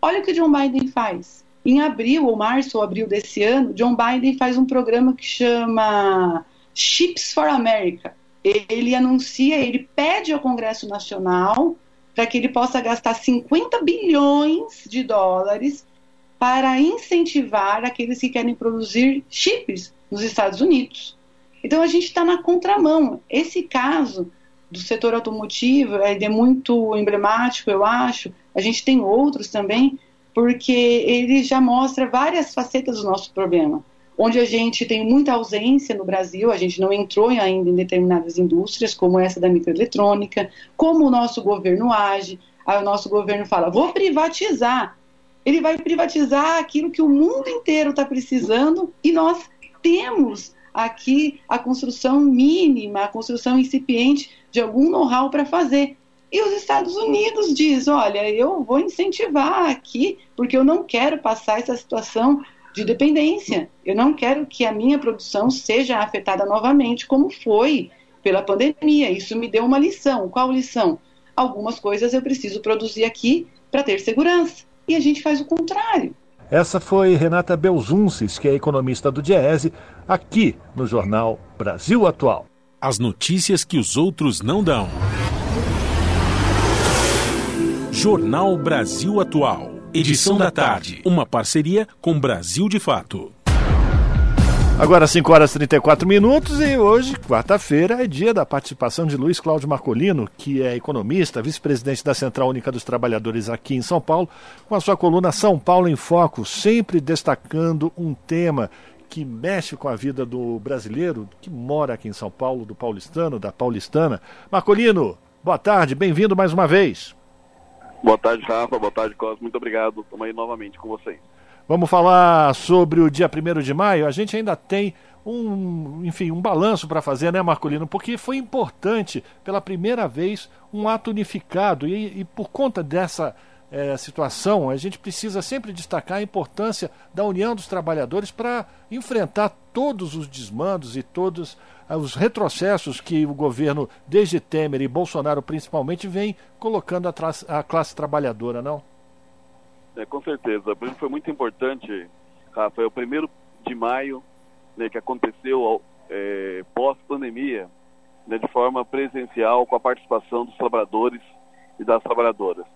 Olha o que John Biden faz. Em abril, ou março ou abril desse ano, John Biden faz um programa que chama Chips for America. Ele anuncia, ele pede ao Congresso Nacional para que ele possa gastar 50 bilhões de dólares para incentivar aqueles que querem produzir chips nos Estados Unidos. Então a gente está na contramão. Esse caso do setor automotivo é muito emblemático, eu acho. A gente tem outros também, porque ele já mostra várias facetas do nosso problema onde a gente tem muita ausência no Brasil, a gente não entrou ainda em determinadas indústrias, como essa da microeletrônica, como o nosso governo age, aí o nosso governo fala, vou privatizar. Ele vai privatizar aquilo que o mundo inteiro está precisando e nós temos aqui a construção mínima, a construção incipiente de algum know-how para fazer. E os Estados Unidos diz, olha, eu vou incentivar aqui, porque eu não quero passar essa situação de dependência. Eu não quero que a minha produção seja afetada novamente, como foi pela pandemia. Isso me deu uma lição. Qual lição? Algumas coisas eu preciso produzir aqui para ter segurança. E a gente faz o contrário. Essa foi Renata Belzunces, que é economista do Diese, aqui no jornal Brasil Atual. As notícias que os outros não dão. Jornal Brasil Atual. Edição da tarde. Uma parceria com Brasil de Fato. Agora 5 horas e 34 minutos e hoje, quarta-feira, é dia da participação de Luiz Cláudio Marcolino, que é economista, vice-presidente da Central Única dos Trabalhadores aqui em São Paulo, com a sua coluna São Paulo em Foco, sempre destacando um tema que mexe com a vida do brasileiro que mora aqui em São Paulo, do paulistano, da paulistana. Marcolino, boa tarde, bem-vindo mais uma vez. Boa tarde, Rafa, boa tarde, Cosmo, muito obrigado. Estamos aí novamente com vocês. Vamos falar sobre o dia 1 de maio. A gente ainda tem um, enfim, um balanço para fazer, né, Marcolino? Porque foi importante, pela primeira vez, um ato unificado. E, e por conta dessa é, situação, a gente precisa sempre destacar a importância da união dos trabalhadores para enfrentar todos os desmandos e todos os retrocessos que o governo, desde Temer e Bolsonaro principalmente, vem colocando a, a classe trabalhadora, não? É, com certeza. Foi muito importante, Rafa. É o primeiro de maio né, que aconteceu é, pós-pandemia, né, de forma presencial, com a participação dos trabalhadores e das trabalhadoras.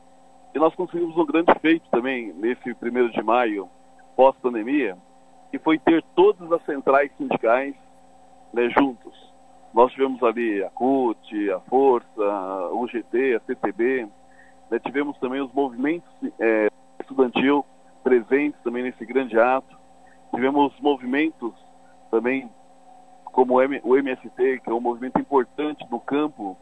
E nós conseguimos um grande feito também nesse primeiro de maio, pós-pandemia, que foi ter todas as centrais sindicais né, juntos. Nós tivemos ali a CUT, a Força, a UGT, a CTB, né, tivemos também os movimentos é, estudantil presentes também nesse grande ato. Tivemos movimentos também como o MST, que é um movimento importante no campo,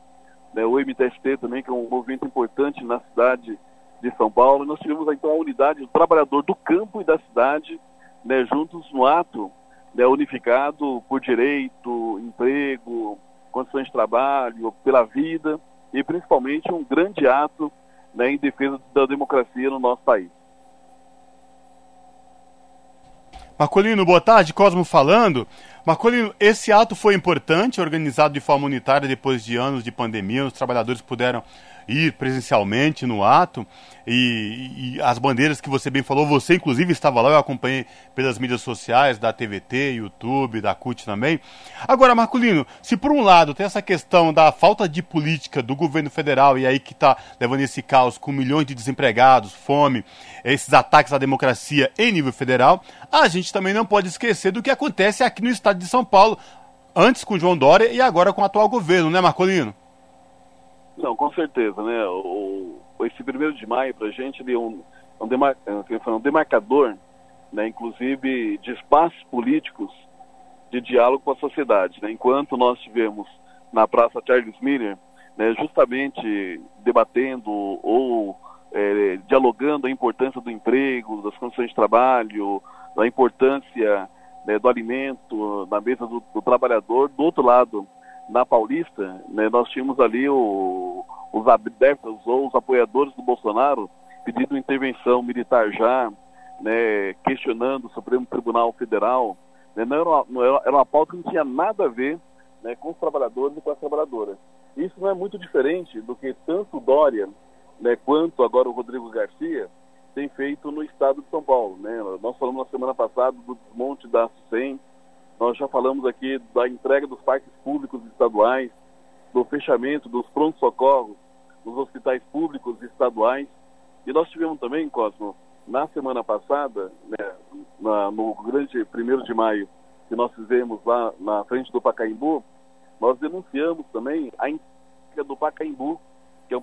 né, o MTST também, que é um movimento importante na cidade de São Paulo. E nós tivemos então a unidade do trabalhador do campo e da cidade né, juntos no ato né, unificado por direito, emprego, condições de trabalho, pela vida e principalmente um grande ato né, em defesa da democracia no nosso país. Marcolino, boa tarde, Cosmo falando. Marcolino, esse ato foi importante, organizado de forma unitária depois de anos de pandemia, os trabalhadores puderam ir presencialmente no ato e, e, as bandeiras que você bem falou, você inclusive estava lá, eu acompanhei pelas mídias sociais, da TVT, YouTube, da CUT também. Agora, Marculino, se por um lado tem essa questão da falta de política do governo federal e aí que está levando esse caos com milhões de desempregados, fome, esses ataques à democracia em nível federal, a gente também não pode esquecer do que acontece aqui no estado de São Paulo, antes com João Dória e agora com o atual governo, né, Marcolino? Não, com certeza, né? O, esse primeiro de maio para a gente ele é um, é um, demar, é um demarcador, né, inclusive de espaços políticos de diálogo com a sociedade. Né? Enquanto nós tivemos na Praça Charles Miller, né, justamente debatendo ou é, dialogando a importância do emprego, das condições de trabalho, da importância né, do alimento na mesa do, do trabalhador, do outro lado na Paulista, né, nós tínhamos ali o, os adeptos ou os apoiadores do Bolsonaro pedindo intervenção militar já, né, questionando o Supremo Tribunal Federal. Né, não era, uma, não era, era, uma pauta que não tinha nada a ver né, com os trabalhadores e com as trabalhadoras. Isso não é muito diferente do que tanto Dória né, quanto agora o Rodrigo Garcia tem feito no estado de São Paulo. Né? Nós falamos na semana passada do desmonte da SUSEM, nós já falamos aqui da entrega dos parques públicos estaduais, do fechamento dos prontos-socorros nos hospitais públicos estaduais. E nós tivemos também, Cosmo, na semana passada, né, na, no grande primeiro de maio, que nós fizemos lá na frente do Pacaembu, nós denunciamos também a entrega do Pacaembu, que é um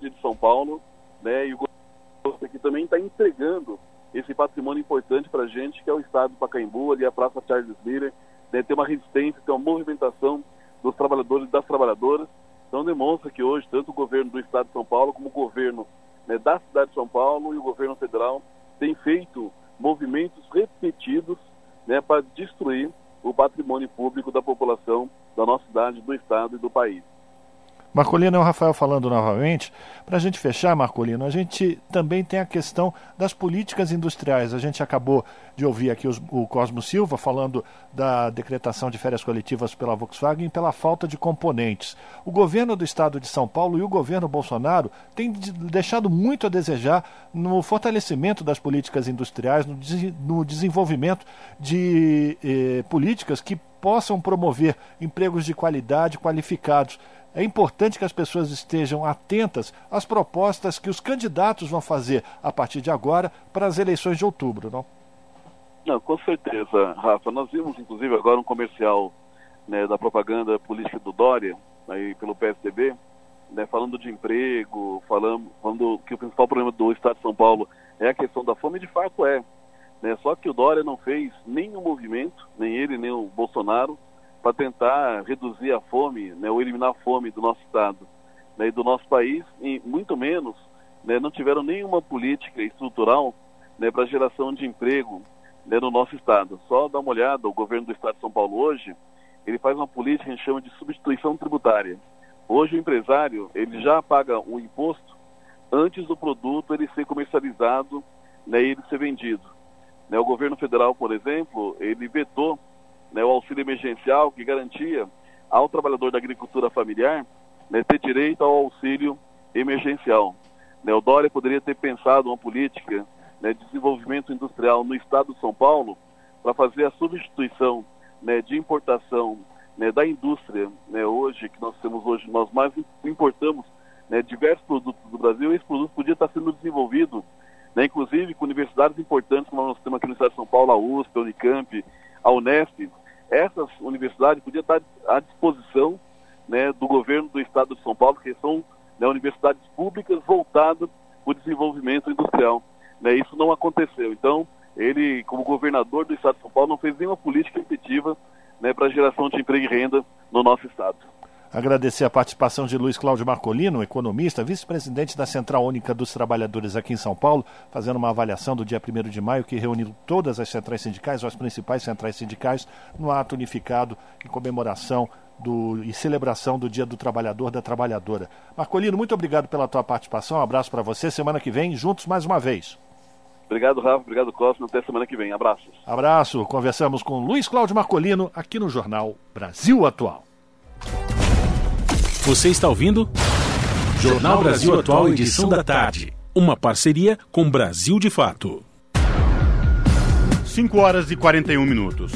de São Paulo, né, e o governo aqui também está entregando esse patrimônio importante para a gente, que é o estado do Pacaembu, ali a Praça Charles Miller, né, tem uma resistência, tem uma movimentação dos trabalhadores e das trabalhadoras. Então demonstra que hoje, tanto o governo do estado de São Paulo, como o governo né, da cidade de São Paulo e o governo federal têm feito movimentos repetidos né, para destruir o patrimônio público da população da nossa cidade, do estado e do país. Marcolino, é o Rafael falando novamente. Para a gente fechar, Marcolino, a gente também tem a questão das políticas industriais. A gente acabou de ouvir aqui os, o Cosmo Silva falando da decretação de férias coletivas pela Volkswagen pela falta de componentes. O governo do estado de São Paulo e o governo Bolsonaro têm deixado muito a desejar no fortalecimento das políticas industriais, no, no desenvolvimento de eh, políticas que possam promover empregos de qualidade qualificados é importante que as pessoas estejam atentas às propostas que os candidatos vão fazer a partir de agora para as eleições de outubro, não? Não, com certeza, Rafa. Nós vimos, inclusive, agora um comercial né, da propaganda política do Dória, aí pelo PSDB, né, falando de emprego, falando, falando que o principal problema do Estado de São Paulo é a questão da fome, de fato é. Né? Só que o Dória não fez nenhum movimento, nem ele nem o Bolsonaro, para tentar reduzir a fome, né, ou eliminar a fome do nosso estado né, e do nosso país, e muito menos né, não tiveram nenhuma política estrutural né, para geração de emprego né, no nosso estado. Só dá uma olhada, o governo do estado de São Paulo hoje, ele faz uma política que a gente chama de substituição tributária. Hoje o empresário, ele já paga um imposto antes do produto ele ser comercializado né, e ele ser vendido. Né, o governo federal, por exemplo, ele vetou né, o auxílio emergencial que garantia ao trabalhador da agricultura familiar né, ter direito ao auxílio emergencial. Né, o Dória poderia ter pensado uma política né, de desenvolvimento industrial no estado de São Paulo para fazer a substituição né, de importação né, da indústria né, hoje, que nós temos hoje, nós mais importamos né, diversos produtos do Brasil, e esse produto podia estar sendo desenvolvido, né, inclusive com universidades importantes, como nós temos aqui no estado de São Paulo, a USP, a Unicamp, a Unesp, essas universidades podiam estar à disposição né, do governo do estado de São Paulo, que são né, universidades públicas voltadas para o desenvolvimento industrial. Né, isso não aconteceu. Então, ele, como governador do estado de São Paulo, não fez nenhuma política efetiva né, para a geração de emprego e renda no nosso estado. Agradecer a participação de Luiz Cláudio Marcolino, economista, vice-presidente da Central Única dos Trabalhadores aqui em São Paulo, fazendo uma avaliação do dia 1 de maio, que reuniu todas as centrais sindicais, ou as principais centrais sindicais, no ato unificado em comemoração do, e celebração do Dia do Trabalhador da Trabalhadora. Marcolino, muito obrigado pela tua participação, um abraço para você. Semana que vem, juntos mais uma vez. Obrigado, Rafa. Obrigado, Cosmo. Até semana que vem. Abraços. Abraço. Conversamos com Luiz Cláudio Marcolino aqui no Jornal Brasil Atual. Você está ouvindo? Jornal Brasil Atual, edição da tarde. Uma parceria com Brasil de Fato. 5 horas e 41 minutos.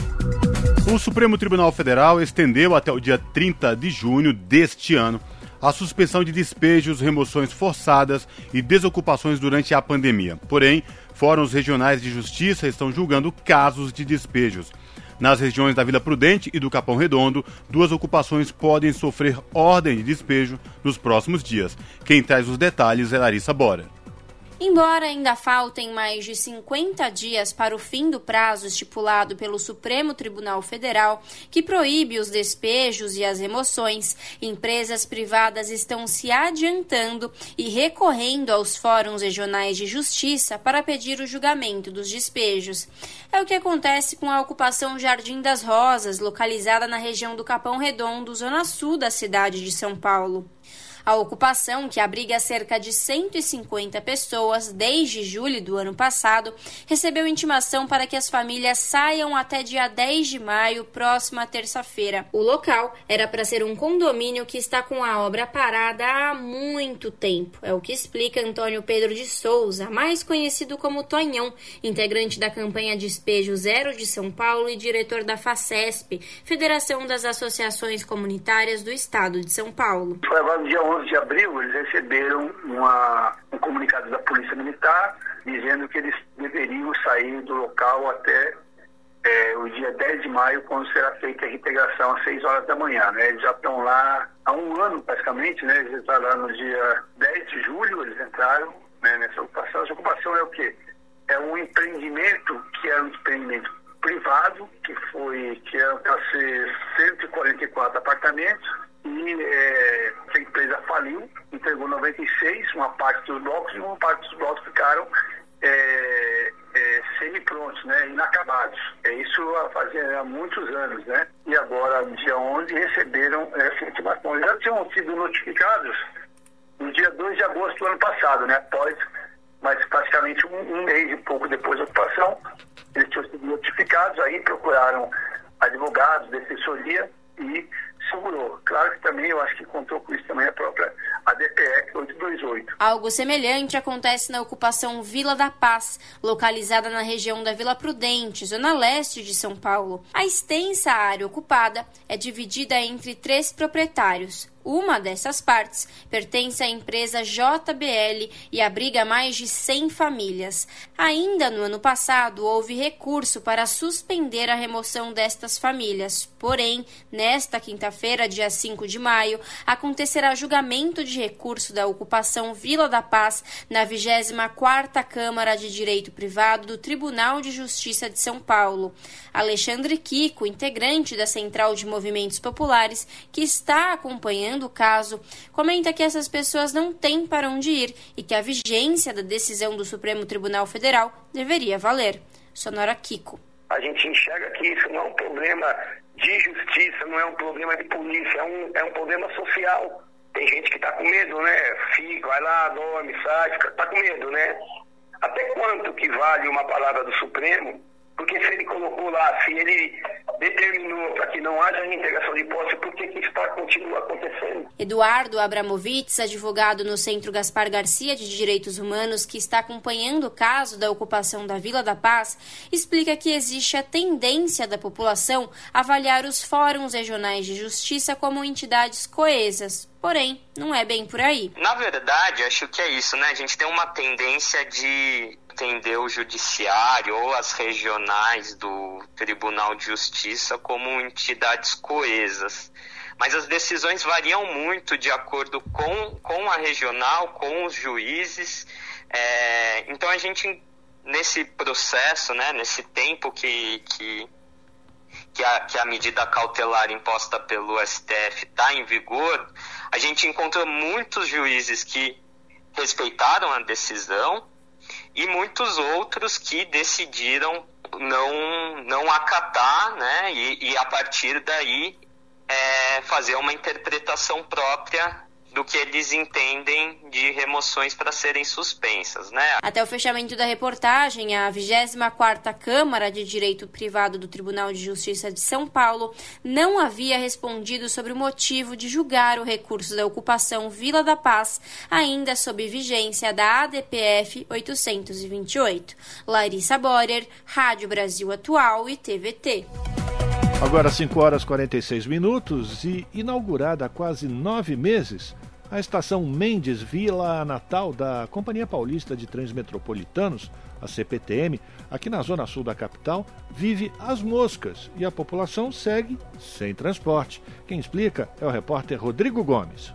O Supremo Tribunal Federal estendeu até o dia 30 de junho deste ano a suspensão de despejos, remoções forçadas e desocupações durante a pandemia. Porém, fóruns regionais de justiça estão julgando casos de despejos. Nas regiões da Vila Prudente e do Capão Redondo, duas ocupações podem sofrer ordem de despejo nos próximos dias. Quem traz os detalhes é Larissa Bora. Embora ainda faltem mais de 50 dias para o fim do prazo estipulado pelo Supremo Tribunal Federal, que proíbe os despejos e as remoções, empresas privadas estão se adiantando e recorrendo aos fóruns regionais de justiça para pedir o julgamento dos despejos. É o que acontece com a ocupação Jardim das Rosas, localizada na região do Capão Redondo, zona sul da cidade de São Paulo. A ocupação, que abriga cerca de 150 pessoas desde julho do ano passado, recebeu intimação para que as famílias saiam até dia 10 de maio, próxima terça-feira. O local era para ser um condomínio que está com a obra parada há muito tempo. É o que explica Antônio Pedro de Souza, mais conhecido como Tonhão, integrante da campanha Despejo Zero de São Paulo e diretor da FACESP, Federação das Associações Comunitárias do Estado de São Paulo. Foi agora dia 11 de abril, eles receberam uma, um comunicado da Polícia Militar dizendo que eles deveriam sair do local até é, o dia 10 de maio, quando será feita a reintegração às 6 horas da manhã. Né? Eles já estão lá há um ano, praticamente, né? eles entraram lá no dia 10 de julho, eles entraram né, nessa ocupação. Essa ocupação é o quê? É um empreendimento que era um empreendimento privado, que foi que era para ser 144 apartamentos, e é, a empresa faliu, entregou 96, uma parte dos blocos, e uma parte dos blocos ficaram é, é, semi-prontos, né, inacabados. É, isso fazia há muitos anos, né? E agora, dia 11, receberam essa intimação. Já tinham sido notificados no dia 2 de agosto do ano passado, né? Após, mas praticamente um, um mês e pouco depois da ocupação, eles tinham sido notificados, aí procuraram advogados, defensoria e segurou. Claro que também eu acho que contou com isso também a própria ADPE 828. Algo semelhante acontece na ocupação Vila da Paz, localizada na região da Vila Prudente, zona leste de São Paulo. A extensa área ocupada é dividida entre três proprietários. Uma dessas partes pertence à empresa JBL e abriga mais de 100 famílias. Ainda no ano passado, houve recurso para suspender a remoção destas famílias. Porém, nesta quinta-feira, dia 5 de maio, acontecerá julgamento de recurso da ocupação Vila da Paz na 24ª Câmara de Direito Privado do Tribunal de Justiça de São Paulo. Alexandre Kiko, integrante da Central de Movimentos Populares, que está acompanhando acompanhando o caso, comenta que essas pessoas não têm para onde ir e que a vigência da decisão do Supremo Tribunal Federal deveria valer. Sonora Kiko. A gente enxerga que isso não é um problema de justiça, não é um problema de polícia, é um, é um problema social. Tem gente que está com medo, né? Fica, vai lá, dorme, sai, fica, tá com medo, né? Até quanto que vale uma palavra do Supremo porque se ele colocou lá, se ele determinou para que não haja reintegração de posse, por que, que isso tá, continua acontecendo? Eduardo Abramovitz, advogado no Centro Gaspar Garcia de Direitos Humanos, que está acompanhando o caso da ocupação da Vila da Paz, explica que existe a tendência da população avaliar os fóruns regionais de justiça como entidades coesas. Porém, não é bem por aí. Na verdade, acho que é isso, né? A gente tem uma tendência de entender o judiciário ou as regionais do Tribunal de Justiça como entidades coesas. Mas as decisões variam muito de acordo com, com a regional, com os juízes. É, então a gente, nesse processo, né, nesse tempo que, que, que, a, que a medida cautelar imposta pelo STF está em vigor, a gente encontra muitos juízes que respeitaram a decisão e muitos outros que decidiram não, não acatar, né? E, e a partir daí é, fazer uma interpretação própria do que eles entendem de remoções para serem suspensas, né? Até o fechamento da reportagem, a 24ª Câmara de Direito Privado do Tribunal de Justiça de São Paulo não havia respondido sobre o motivo de julgar o recurso da ocupação Vila da Paz, ainda sob vigência da ADPF 828. Larissa Borer, Rádio Brasil Atual e TVT. Agora 5 horas e 46 minutos e inaugurada há quase nove meses, a estação Mendes Vila Natal da Companhia Paulista de Trens Metropolitanos, a CPTM, aqui na zona sul da capital, vive às moscas e a população segue sem transporte. Quem explica é o repórter Rodrigo Gomes.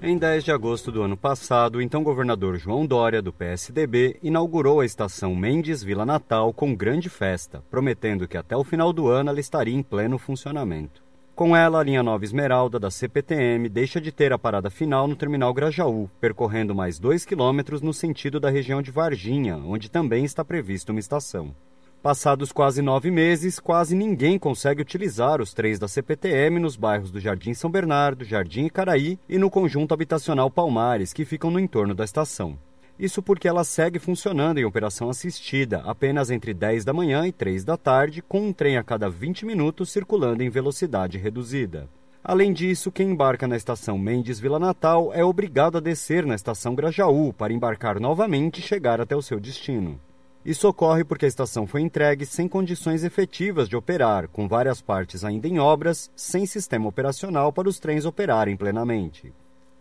Em 10 de agosto do ano passado, o então governador João Dória, do PSDB, inaugurou a estação Mendes Vila Natal com grande festa, prometendo que até o final do ano ela estaria em pleno funcionamento. Com ela, a linha Nova Esmeralda da CPTM deixa de ter a parada final no terminal Grajaú, percorrendo mais 2 quilômetros no sentido da região de Varginha, onde também está prevista uma estação. Passados quase nove meses, quase ninguém consegue utilizar os trens da CPTM nos bairros do Jardim São Bernardo, Jardim Icaraí e no conjunto habitacional Palmares, que ficam no entorno da estação. Isso porque ela segue funcionando em operação assistida, apenas entre 10 da manhã e 3 da tarde, com um trem a cada 20 minutos circulando em velocidade reduzida. Além disso, quem embarca na estação Mendes Vila Natal é obrigado a descer na estação Grajaú para embarcar novamente e chegar até o seu destino. Isso ocorre porque a estação foi entregue sem condições efetivas de operar, com várias partes ainda em obras, sem sistema operacional para os trens operarem plenamente.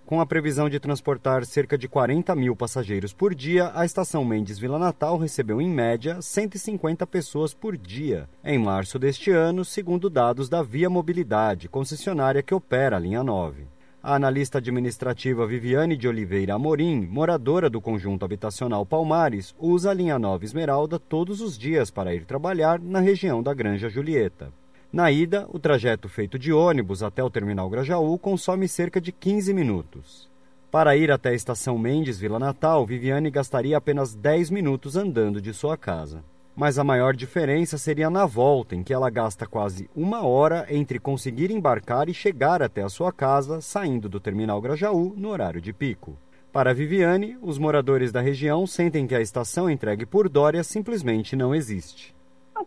Com a previsão de transportar cerca de 40 mil passageiros por dia, a estação Mendes Vila Natal recebeu em média 150 pessoas por dia, em março deste ano, segundo dados da Via Mobilidade, concessionária que opera a linha 9. A analista administrativa Viviane de Oliveira Amorim, moradora do conjunto habitacional Palmares, usa a linha Nova Esmeralda todos os dias para ir trabalhar na região da Granja Julieta. Na ida, o trajeto feito de ônibus até o terminal Grajaú consome cerca de 15 minutos. Para ir até a estação Mendes Vila Natal, Viviane gastaria apenas 10 minutos andando de sua casa mas a maior diferença seria na volta, em que ela gasta quase uma hora entre conseguir embarcar e chegar até a sua casa, saindo do terminal Grajaú no horário de pico. Para Viviane, os moradores da região sentem que a estação entregue por Dória simplesmente não existe.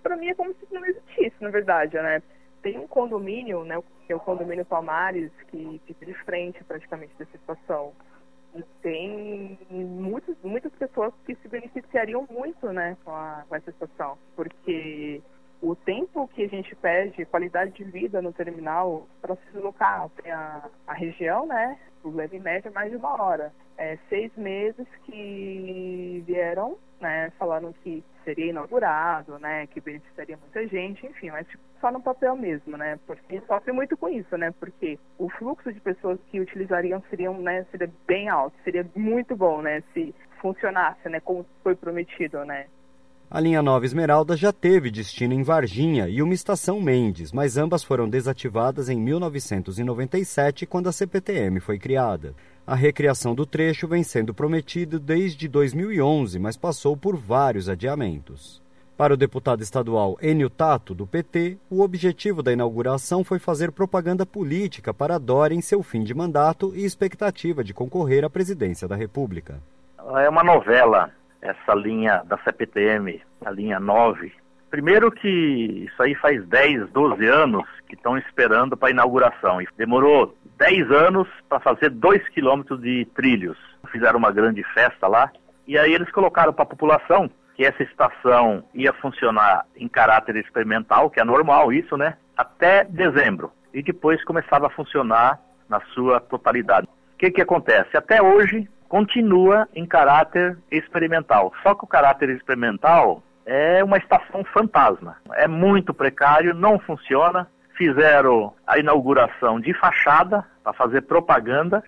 Para mim é como se não existisse, na verdade, né? Tem um condomínio, né, que é o condomínio Palmares, que fica de frente praticamente dessa estação. E tem muitos, muitas pessoas que se beneficiariam muito né, com, a, com essa situação, porque o tempo que a gente perde, qualidade de vida no terminal para se deslocar até a, a região, né? Leva em média mais de uma hora. É, seis meses que vieram, né? Falaram que seria inaugurado, né? Que beneficiaria muita gente, enfim, mas tipo, só no papel mesmo, né? Porque sofre muito com isso, né? Porque o fluxo de pessoas que utilizariam né? Seria bem alto, seria muito bom, né? Se funcionasse, né? Como foi prometido, né? A linha Nova Esmeralda já teve destino em Varginha e uma estação Mendes, mas ambas foram desativadas em 1997, quando a CPTM foi criada. A recriação do trecho vem sendo prometido desde 2011, mas passou por vários adiamentos. Para o deputado estadual Enio Tato, do PT, o objetivo da inauguração foi fazer propaganda política para Dória em seu fim de mandato e expectativa de concorrer à presidência da República. É uma novela essa linha da CPTM, a linha 9. Primeiro que isso aí faz 10, 12 anos que estão esperando para a inauguração. E demorou 10 anos para fazer 2 quilômetros de trilhos. Fizeram uma grande festa lá. E aí eles colocaram para a população que essa estação ia funcionar em caráter experimental, que é normal isso, né? Até dezembro. E depois começava a funcionar na sua totalidade. O que, que acontece? Até hoje continua em caráter experimental. Só que o caráter experimental é uma estação fantasma. É muito precário, não funciona. Fizeram a inauguração de fachada para fazer propaganda.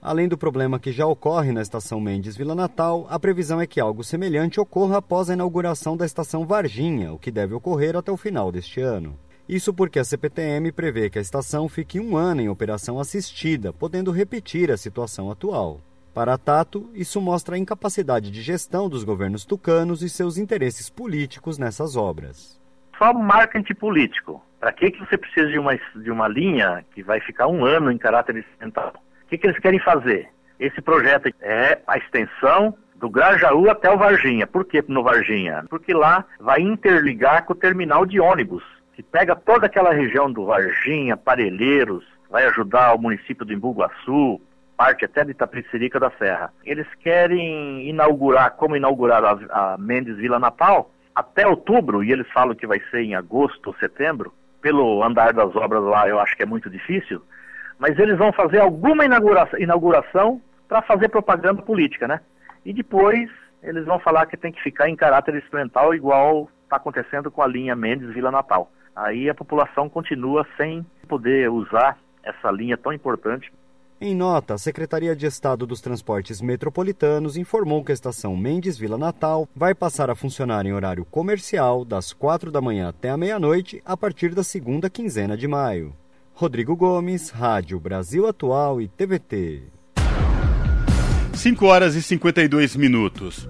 Além do problema que já ocorre na estação Mendes Vila Natal, a previsão é que algo semelhante ocorra após a inauguração da estação Varginha, o que deve ocorrer até o final deste ano. Isso porque a CPTM prevê que a estação fique um ano em operação assistida, podendo repetir a situação atual. Para Tato, isso mostra a incapacidade de gestão dos governos tucanos e seus interesses políticos nessas obras. Só marketing político. Para que, que você precisa de uma, de uma linha que vai ficar um ano em caráter experimental? O que, que eles querem fazer? Esse projeto é a extensão do Grajaú até o Varginha. Por que no Varginha? Porque lá vai interligar com o terminal de ônibus, que pega toda aquela região do Varginha, Parelheiros, vai ajudar o município do Imbuguaçu, parte até de Itapecerica da Serra. Eles querem inaugurar, como inauguraram a, a Mendes Vila Natal, até outubro, e eles falam que vai ser em agosto ou setembro, pelo andar das obras lá eu acho que é muito difícil, mas eles vão fazer alguma inauguração, inauguração para fazer propaganda política, né? E depois eles vão falar que tem que ficar em caráter experimental igual está acontecendo com a linha Mendes Vila Natal. Aí a população continua sem poder usar essa linha tão importante em nota, a Secretaria de Estado dos Transportes Metropolitanos informou que a estação Mendes Vila Natal vai passar a funcionar em horário comercial das 4 da manhã até a meia-noite a partir da segunda quinzena de maio. Rodrigo Gomes, Rádio Brasil Atual e TVT. 5 horas e 52 minutos.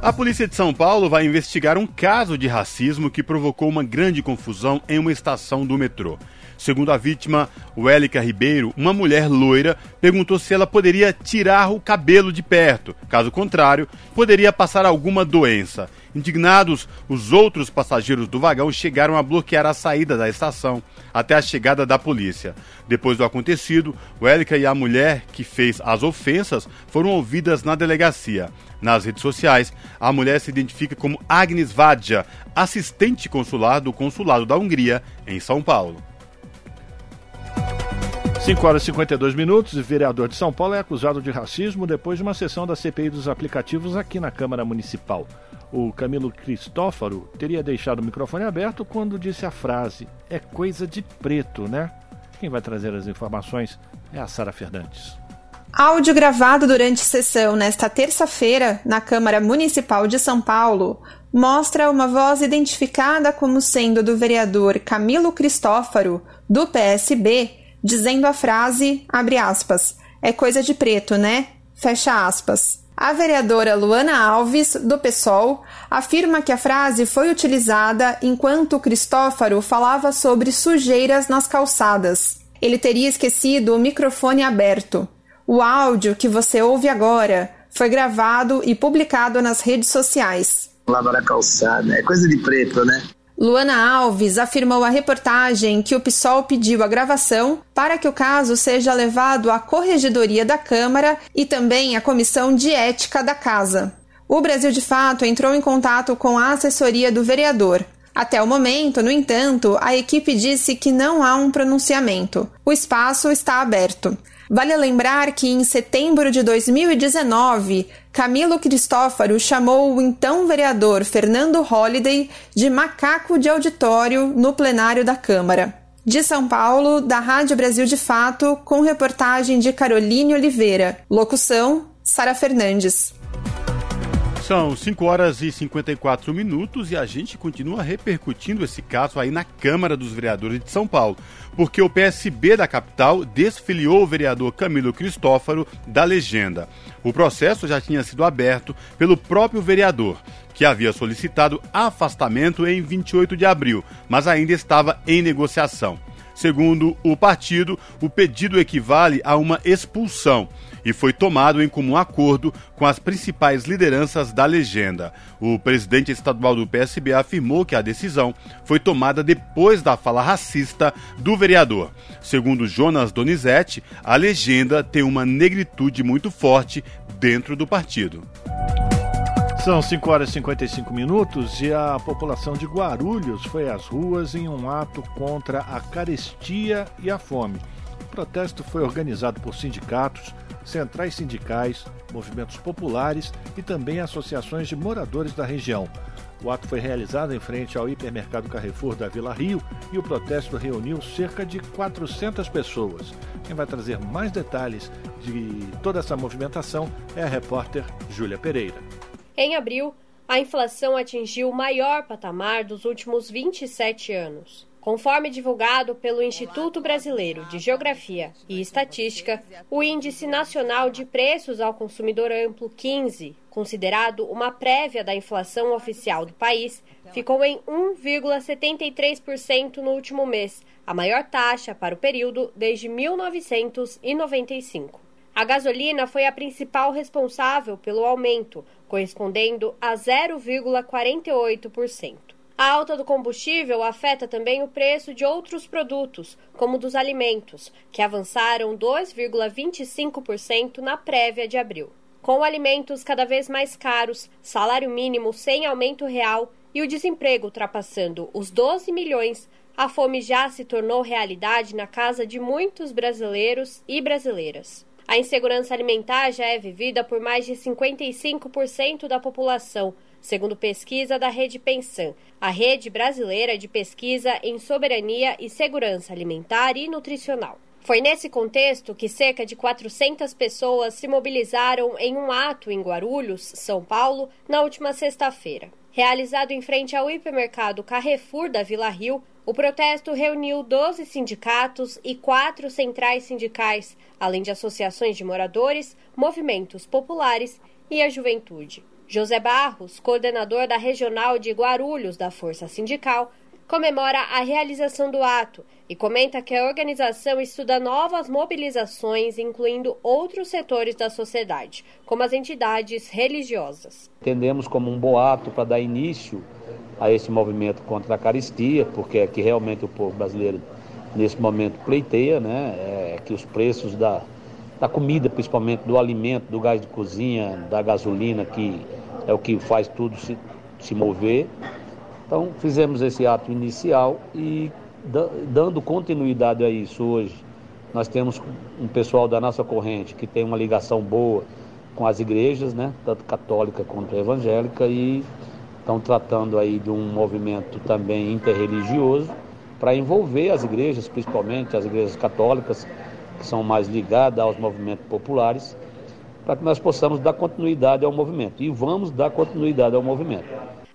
A polícia de São Paulo vai investigar um caso de racismo que provocou uma grande confusão em uma estação do metrô. Segundo a vítima, Wélica Ribeiro, uma mulher loira perguntou se ela poderia tirar o cabelo de perto. Caso contrário, poderia passar alguma doença. Indignados, os outros passageiros do vagão chegaram a bloquear a saída da estação até a chegada da polícia. Depois do acontecido, Wélica e a mulher que fez as ofensas foram ouvidas na delegacia. Nas redes sociais, a mulher se identifica como Agnes Vadja, assistente consular do Consulado da Hungria em São Paulo. 5 horas e 52 minutos. Vereador de São Paulo é acusado de racismo depois de uma sessão da CPI dos aplicativos aqui na Câmara Municipal. O Camilo Cristófaro teria deixado o microfone aberto quando disse a frase: É coisa de preto, né? Quem vai trazer as informações é a Sara Fernandes. Áudio gravado durante sessão nesta terça-feira na Câmara Municipal de São Paulo mostra uma voz identificada como sendo do vereador Camilo Cristófaro, do PSB, dizendo a frase, abre aspas, é coisa de preto, né? Fecha aspas. A vereadora Luana Alves, do PSOL, afirma que a frase foi utilizada enquanto Cristófaro falava sobre sujeiras nas calçadas. Ele teria esquecido o microfone aberto. O áudio que você ouve agora foi gravado e publicado nas redes sociais. Lava na calçada, é coisa de preto, né? Luana Alves afirmou à reportagem que o PSOL pediu a gravação para que o caso seja levado à Corregedoria da Câmara e também à Comissão de Ética da Casa. O Brasil de Fato entrou em contato com a assessoria do vereador. Até o momento, no entanto, a equipe disse que não há um pronunciamento. O espaço está aberto. Vale lembrar que em setembro de 2019, Camilo Cristófaro chamou o então vereador Fernando Holliday de macaco de auditório no plenário da Câmara. De São Paulo, da Rádio Brasil de Fato, com reportagem de Caroline Oliveira. Locução: Sara Fernandes. São 5 horas e 54 minutos e a gente continua repercutindo esse caso aí na Câmara dos Vereadores de São Paulo, porque o PSB da capital desfiliou o vereador Camilo Cristófaro da legenda. O processo já tinha sido aberto pelo próprio vereador, que havia solicitado afastamento em 28 de abril, mas ainda estava em negociação. Segundo o partido, o pedido equivale a uma expulsão e foi tomado em comum acordo com as principais lideranças da legenda. O presidente estadual do PSB afirmou que a decisão foi tomada depois da fala racista do vereador. Segundo Jonas Donizete, a legenda tem uma negritude muito forte dentro do partido. São 5 horas e 55 minutos e a população de Guarulhos foi às ruas em um ato contra a carestia e a fome. O protesto foi organizado por sindicatos, centrais sindicais, movimentos populares e também associações de moradores da região. O ato foi realizado em frente ao hipermercado Carrefour da Vila Rio e o protesto reuniu cerca de 400 pessoas. Quem vai trazer mais detalhes de toda essa movimentação é a repórter Júlia Pereira. Em abril, a inflação atingiu o maior patamar dos últimos 27 anos. Conforme divulgado pelo Instituto Brasileiro de Geografia e Estatística, o Índice Nacional de Preços ao Consumidor Amplo 15, considerado uma prévia da inflação oficial do país, ficou em 1,73% no último mês, a maior taxa para o período desde 1995. A gasolina foi a principal responsável pelo aumento, correspondendo a 0,48%. A alta do combustível afeta também o preço de outros produtos, como dos alimentos, que avançaram 2,25% na prévia de abril. Com alimentos cada vez mais caros, salário mínimo sem aumento real e o desemprego ultrapassando os 12 milhões, a fome já se tornou realidade na casa de muitos brasileiros e brasileiras. A insegurança alimentar já é vivida por mais de 55% da população, segundo pesquisa da Rede Pensan, a rede brasileira de pesquisa em soberania e segurança alimentar e nutricional. Foi nesse contexto que cerca de 400 pessoas se mobilizaram em um ato em Guarulhos, São Paulo, na última sexta-feira. Realizado em frente ao hipermercado Carrefour da Vila Rio, o protesto reuniu 12 sindicatos e quatro centrais sindicais, além de associações de moradores, movimentos populares e a juventude. José Barros, coordenador da Regional de Guarulhos da Força Sindical, comemora a realização do ato e comenta que a organização estuda novas mobilizações, incluindo outros setores da sociedade, como as entidades religiosas. Entendemos como um boato para dar início a esse movimento contra a caristia, porque é que realmente o povo brasileiro nesse momento pleiteia, né? É que os preços da, da comida, principalmente do alimento, do gás de cozinha, da gasolina, que é o que faz tudo se, se mover. Então fizemos esse ato inicial e dando continuidade a isso hoje, nós temos um pessoal da nossa corrente que tem uma ligação boa com as igrejas, né, tanto católica quanto evangélica, e estão tratando aí de um movimento também interreligioso para envolver as igrejas, principalmente as igrejas católicas, que são mais ligadas aos movimentos populares, para que nós possamos dar continuidade ao movimento. E vamos dar continuidade ao movimento.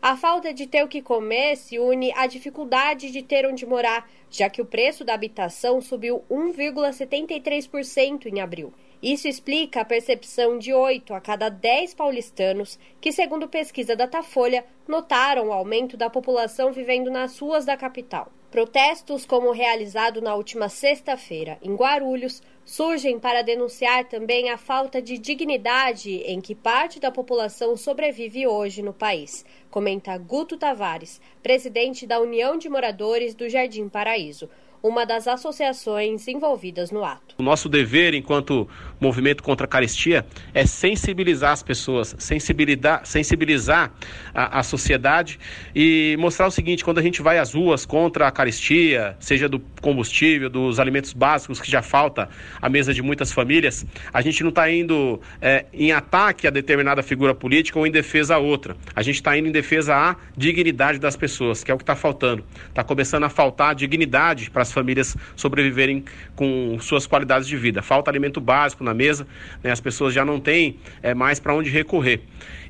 A falta de ter o que comer se une à dificuldade de ter onde morar, já que o preço da habitação subiu 1,73% em abril. Isso explica a percepção de 8 a cada 10 paulistanos que, segundo pesquisa da Datafolha, notaram o aumento da população vivendo nas ruas da capital. Protestos como o realizado na última sexta-feira em Guarulhos surgem para denunciar também a falta de dignidade em que parte da população sobrevive hoje no país, comenta Guto Tavares, presidente da União de Moradores do Jardim Paraíso. Uma das associações envolvidas no ato. O nosso dever, enquanto movimento contra a caristia, é sensibilizar as pessoas, sensibilizar, sensibilizar a, a sociedade e mostrar o seguinte: quando a gente vai às ruas contra a caristia, seja do combustível, dos alimentos básicos que já falta à mesa de muitas famílias, a gente não está indo é, em ataque a determinada figura política ou em defesa a outra. A gente está indo em defesa à dignidade das pessoas, que é o que está faltando. Está começando a faltar dignidade para as famílias sobreviverem com suas qualidades de vida. Falta alimento básico na mesa, né? as pessoas já não têm é, mais para onde recorrer.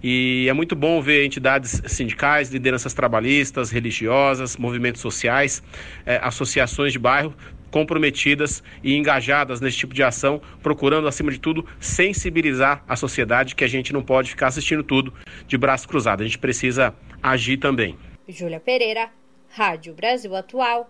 E é muito bom ver entidades sindicais, lideranças trabalhistas, religiosas, movimentos sociais, é, associações de bairro comprometidas e engajadas nesse tipo de ação, procurando, acima de tudo, sensibilizar a sociedade que a gente não pode ficar assistindo tudo de braço cruzado. A gente precisa agir também. Júlia Pereira, Rádio Brasil Atual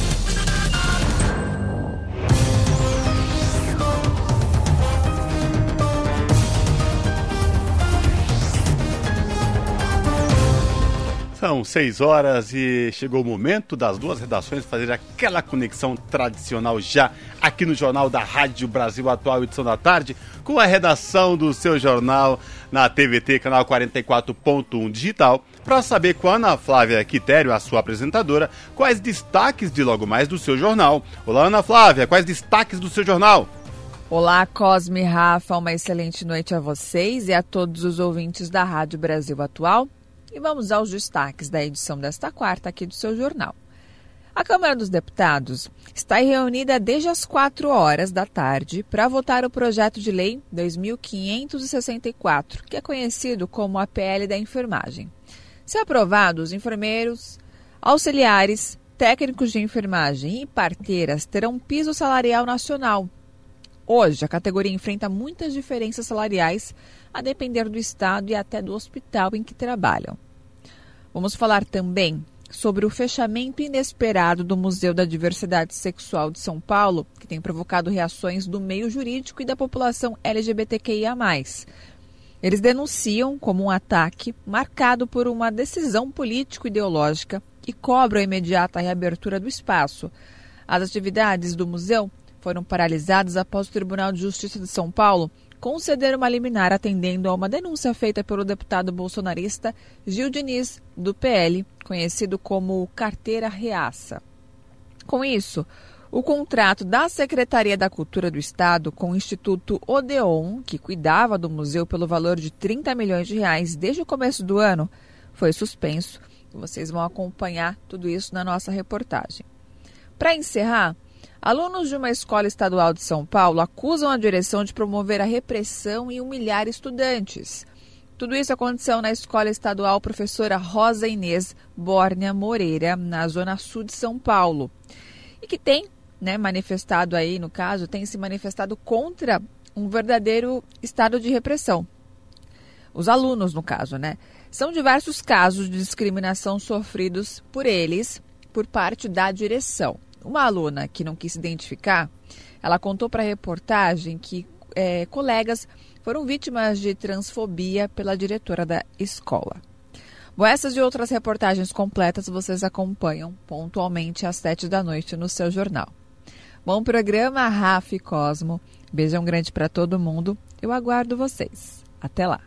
São seis horas e chegou o momento das duas redações fazer aquela conexão tradicional já aqui no Jornal da Rádio Brasil Atual, edição da tarde, com a redação do seu jornal na TVT, canal 44.1 digital, para saber com a Ana Flávia Quitério, a sua apresentadora, quais destaques de logo mais do seu jornal. Olá, Ana Flávia, quais destaques do seu jornal? Olá, Cosme Rafa, uma excelente noite a vocês e a todos os ouvintes da Rádio Brasil Atual. E vamos aos destaques da edição desta quarta aqui do seu jornal. A Câmara dos Deputados está reunida desde as 4 horas da tarde para votar o projeto de lei 2564, que é conhecido como a PL da enfermagem. Se aprovado, os enfermeiros, auxiliares, técnicos de enfermagem e parteiras terão piso salarial nacional. Hoje, a categoria enfrenta muitas diferenças salariais a depender do estado e até do hospital em que trabalham. Vamos falar também sobre o fechamento inesperado do Museu da Diversidade Sexual de São Paulo, que tem provocado reações do meio jurídico e da população LGBTQIA. Eles denunciam como um ataque marcado por uma decisão político-ideológica e cobram a imediata reabertura do espaço. As atividades do museu foram paralisadas após o Tribunal de Justiça de São Paulo conceder uma liminar atendendo a uma denúncia feita pelo deputado bolsonarista Gil Diniz, do PL, conhecido como Carteira Reaça. Com isso, o contrato da Secretaria da Cultura do Estado com o Instituto Odeon, que cuidava do museu pelo valor de 30 milhões de reais desde o começo do ano, foi suspenso. Vocês vão acompanhar tudo isso na nossa reportagem. Para encerrar, Alunos de uma escola estadual de São Paulo acusam a direção de promover a repressão e humilhar estudantes. Tudo isso aconteceu na Escola Estadual Professora Rosa Inês Bórnia Moreira, na zona sul de São Paulo. E que tem né, manifestado aí, no caso, tem se manifestado contra um verdadeiro estado de repressão. Os alunos, no caso, né? São diversos casos de discriminação sofridos por eles por parte da direção. Uma aluna que não quis se identificar, ela contou para a reportagem que é, colegas foram vítimas de transfobia pela diretora da escola. Bom, essas e outras reportagens completas vocês acompanham pontualmente às sete da noite no seu jornal. Bom programa, Rafa e Cosmo. Beijão grande para todo mundo. Eu aguardo vocês. Até lá.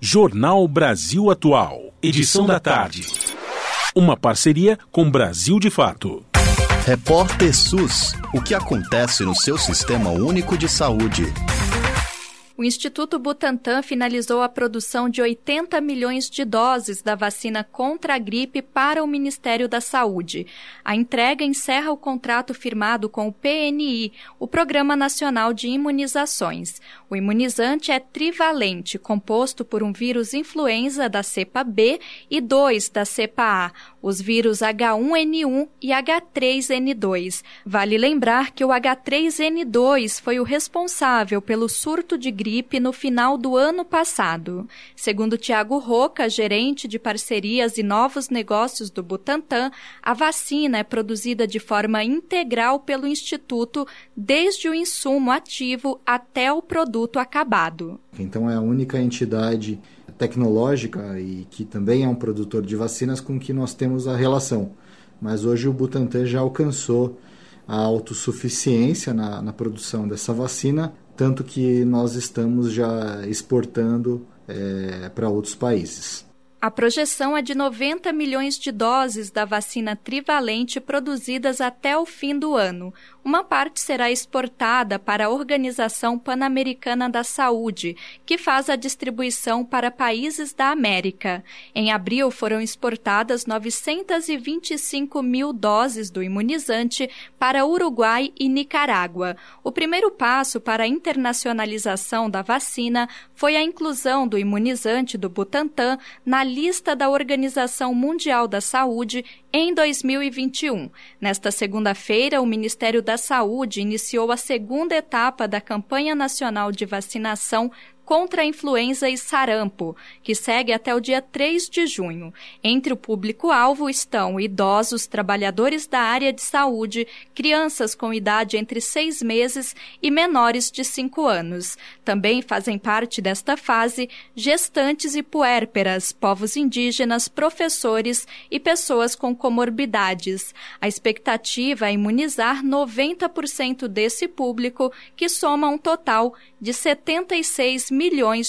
Jornal Brasil Atual, edição da tarde. Uma parceria com Brasil de Fato. Repórter SUS. O que acontece no seu sistema único de saúde? o Instituto Butantan finalizou a produção de 80 milhões de doses da vacina contra a gripe para o Ministério da Saúde. A entrega encerra o contrato firmado com o PNI, o Programa Nacional de Imunizações. O imunizante é trivalente, composto por um vírus influenza da cepa B e dois da cepa A, os vírus H1N1 e H3N2. Vale lembrar que o H3N2 foi o responsável pelo surto de gripe no final do ano passado. Segundo Tiago Roca, gerente de parcerias e novos negócios do Butantan, a vacina é produzida de forma integral pelo Instituto, desde o insumo ativo até o produto acabado. Então é a única entidade tecnológica e que também é um produtor de vacinas com que nós temos a relação. Mas hoje o Butantan já alcançou a autossuficiência na, na produção dessa vacina, tanto que nós estamos já exportando é, para outros países. A projeção é de 90 milhões de doses da vacina trivalente produzidas até o fim do ano. Uma parte será exportada para a Organização Pan-Americana da Saúde, que faz a distribuição para países da América. Em abril foram exportadas 925 mil doses do imunizante para Uruguai e Nicarágua. O primeiro passo para a internacionalização da vacina foi a inclusão do imunizante do Butantan na lista da Organização Mundial da Saúde em 2021. Nesta segunda-feira, o Ministério da Saúde iniciou a segunda etapa da campanha nacional de vacinação contra a influenza e sarampo, que segue até o dia 3 de junho. Entre o público-alvo estão idosos, trabalhadores da área de saúde, crianças com idade entre seis meses e menores de cinco anos. Também fazem parte desta fase gestantes e puérperas, povos indígenas, professores e pessoas com comorbidades. A expectativa é imunizar 90% desse público, que soma um total de 76 milhões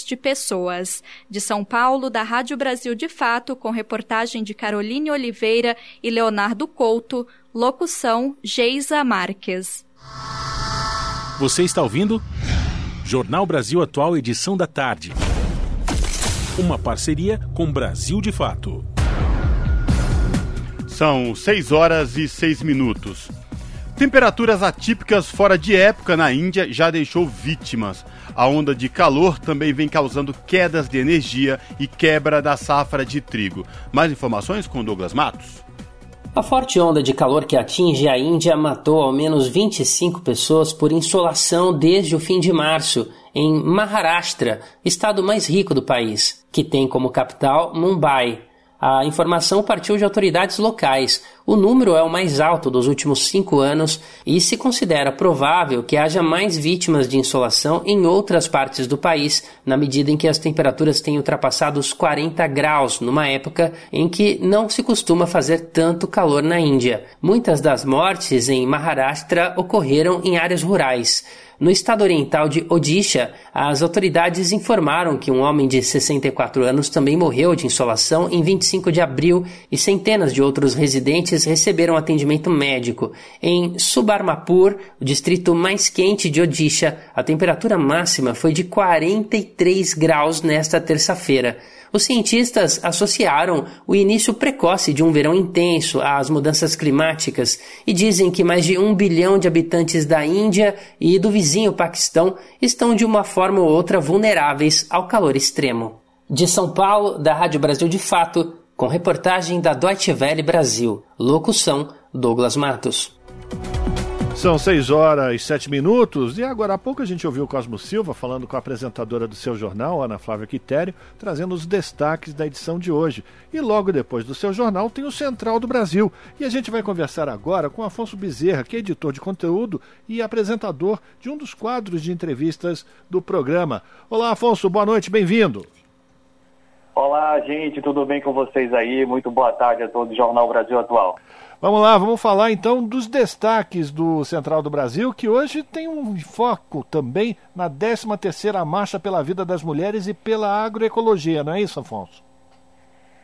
de pessoas. De São Paulo, da Rádio Brasil de Fato, com reportagem de Caroline Oliveira e Leonardo Couto, locução Geisa Marques. Você está ouvindo? Jornal Brasil Atual, edição da tarde. Uma parceria com Brasil de Fato. São 6 horas e 6 minutos. Temperaturas atípicas fora de época na Índia já deixou vítimas. A onda de calor também vem causando quedas de energia e quebra da safra de trigo. Mais informações com Douglas Matos. A forte onda de calor que atinge a Índia matou ao menos 25 pessoas por insolação desde o fim de março, em Maharashtra, estado mais rico do país, que tem como capital Mumbai. A informação partiu de autoridades locais. O número é o mais alto dos últimos cinco anos e se considera provável que haja mais vítimas de insolação em outras partes do país, na medida em que as temperaturas têm ultrapassado os 40 graus, numa época em que não se costuma fazer tanto calor na Índia. Muitas das mortes em Maharashtra ocorreram em áreas rurais. No estado oriental de Odisha, as autoridades informaram que um homem de 64 anos também morreu de insolação em 25 de abril e centenas de outros residentes receberam atendimento médico. Em Subarmapur, o distrito mais quente de Odisha, a temperatura máxima foi de 43 graus nesta terça-feira. Os cientistas associaram o início precoce de um verão intenso às mudanças climáticas e dizem que mais de um bilhão de habitantes da Índia e do vizinho Paquistão estão de uma forma ou outra vulneráveis ao calor extremo. De São Paulo, da Rádio Brasil de Fato, com reportagem da Deutsche Welle Brasil. Locução: Douglas Matos. São 6 horas e 7 minutos e agora há pouco a gente ouviu o Cosmo Silva falando com a apresentadora do seu jornal, Ana Flávia Quitério, trazendo os destaques da edição de hoje. E logo depois do seu jornal tem o Central do Brasil. E a gente vai conversar agora com Afonso Bezerra, que é editor de conteúdo e apresentador de um dos quadros de entrevistas do programa. Olá, Afonso, boa noite, bem-vindo. Olá, gente, tudo bem com vocês aí? Muito boa tarde a todos do Jornal Brasil Atual. Vamos lá, vamos falar então dos destaques do Central do Brasil, que hoje tem um foco também na 13ª Marcha pela Vida das Mulheres e pela Agroecologia, não é isso, Afonso?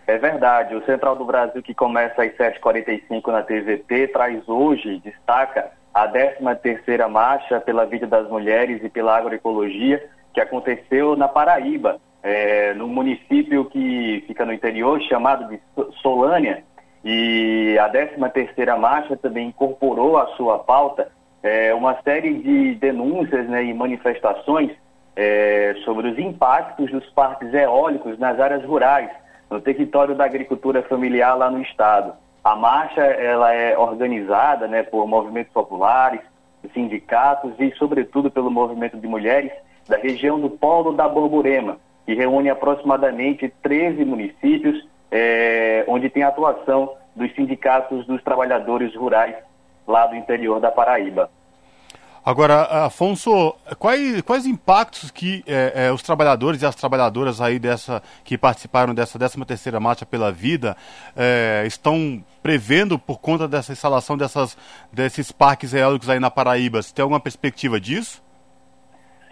É verdade, o Central do Brasil que começa às 7h45 na TVT traz hoje, destaca, a 13ª Marcha pela Vida das Mulheres e pela Agroecologia, que aconteceu na Paraíba, é, município que fica no interior, chamado de Solânia, e a 13ª Marcha também incorporou à sua pauta é, uma série de denúncias né, e manifestações é, sobre os impactos dos parques eólicos nas áreas rurais, no território da agricultura familiar lá no estado. A marcha ela é organizada né, por movimentos populares, sindicatos e, sobretudo, pelo movimento de mulheres da região do Polo da Borborema, que reúne aproximadamente 13 municípios, é, onde tem atuação dos sindicatos dos trabalhadores rurais lá do interior da Paraíba. Agora, Afonso, quais, quais impactos que é, é, os trabalhadores e as trabalhadoras aí dessa que participaram dessa 13 terceira marcha pela vida é, estão prevendo por conta dessa instalação dessas, desses parques eólicos aí na Paraíba? Você tem alguma perspectiva disso?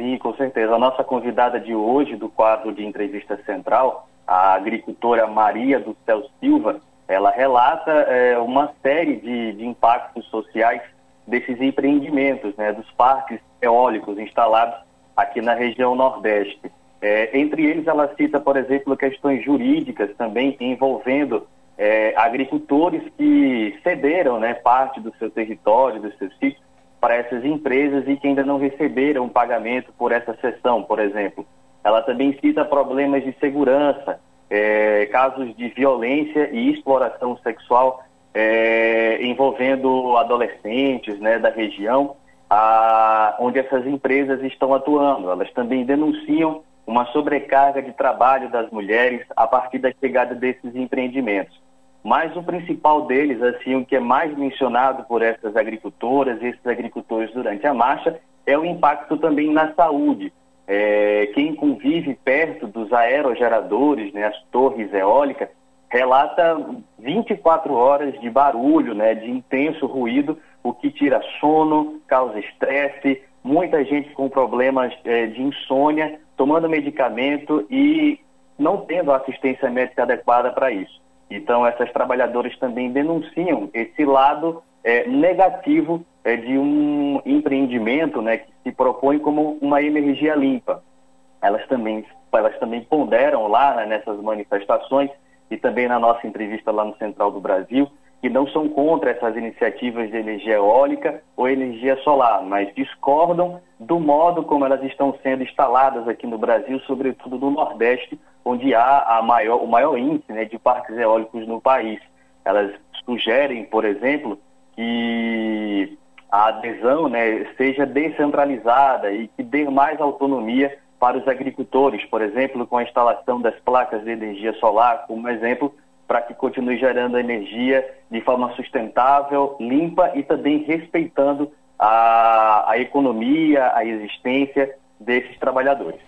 Sim, com certeza. A nossa convidada de hoje do quadro de entrevista central, a agricultora Maria do Céu Silva, ela relata é, uma série de, de impactos sociais desses empreendimentos, né, dos parques eólicos instalados aqui na região Nordeste. É, entre eles, ela cita, por exemplo, questões jurídicas também envolvendo é, agricultores que cederam né, parte do seu território, dos seus sítios, para essas empresas e que ainda não receberam pagamento por essa sessão, por exemplo. Ela também cita problemas de segurança, é, casos de violência e exploração sexual é, envolvendo adolescentes né, da região, a, onde essas empresas estão atuando. Elas também denunciam uma sobrecarga de trabalho das mulheres a partir da chegada desses empreendimentos. Mas o principal deles, assim, o que é mais mencionado por essas agricultoras e esses agricultores durante a marcha, é o impacto também na saúde. É, quem convive perto dos aerogeradores, né, as torres eólicas, relata 24 horas de barulho, né, de intenso ruído, o que tira sono, causa estresse, muita gente com problemas é, de insônia, tomando medicamento e não tendo assistência médica adequada para isso. Então, essas trabalhadoras também denunciam esse lado é, negativo é, de um empreendimento né, que se propõe como uma energia limpa. Elas também, elas também ponderam lá né, nessas manifestações e também na nossa entrevista lá no Central do Brasil, que não são contra essas iniciativas de energia eólica ou energia solar, mas discordam do modo como elas estão sendo instaladas aqui no Brasil, sobretudo no Nordeste, onde há maior, o maior índice né, de parques eólicos no país. Elas sugerem, por exemplo, que a adesão né, seja descentralizada e que dê mais autonomia para os agricultores, por exemplo, com a instalação das placas de energia solar, como exemplo, para que continue gerando energia de forma sustentável, limpa e também respeitando a, a economia, a existência desses trabalhadores.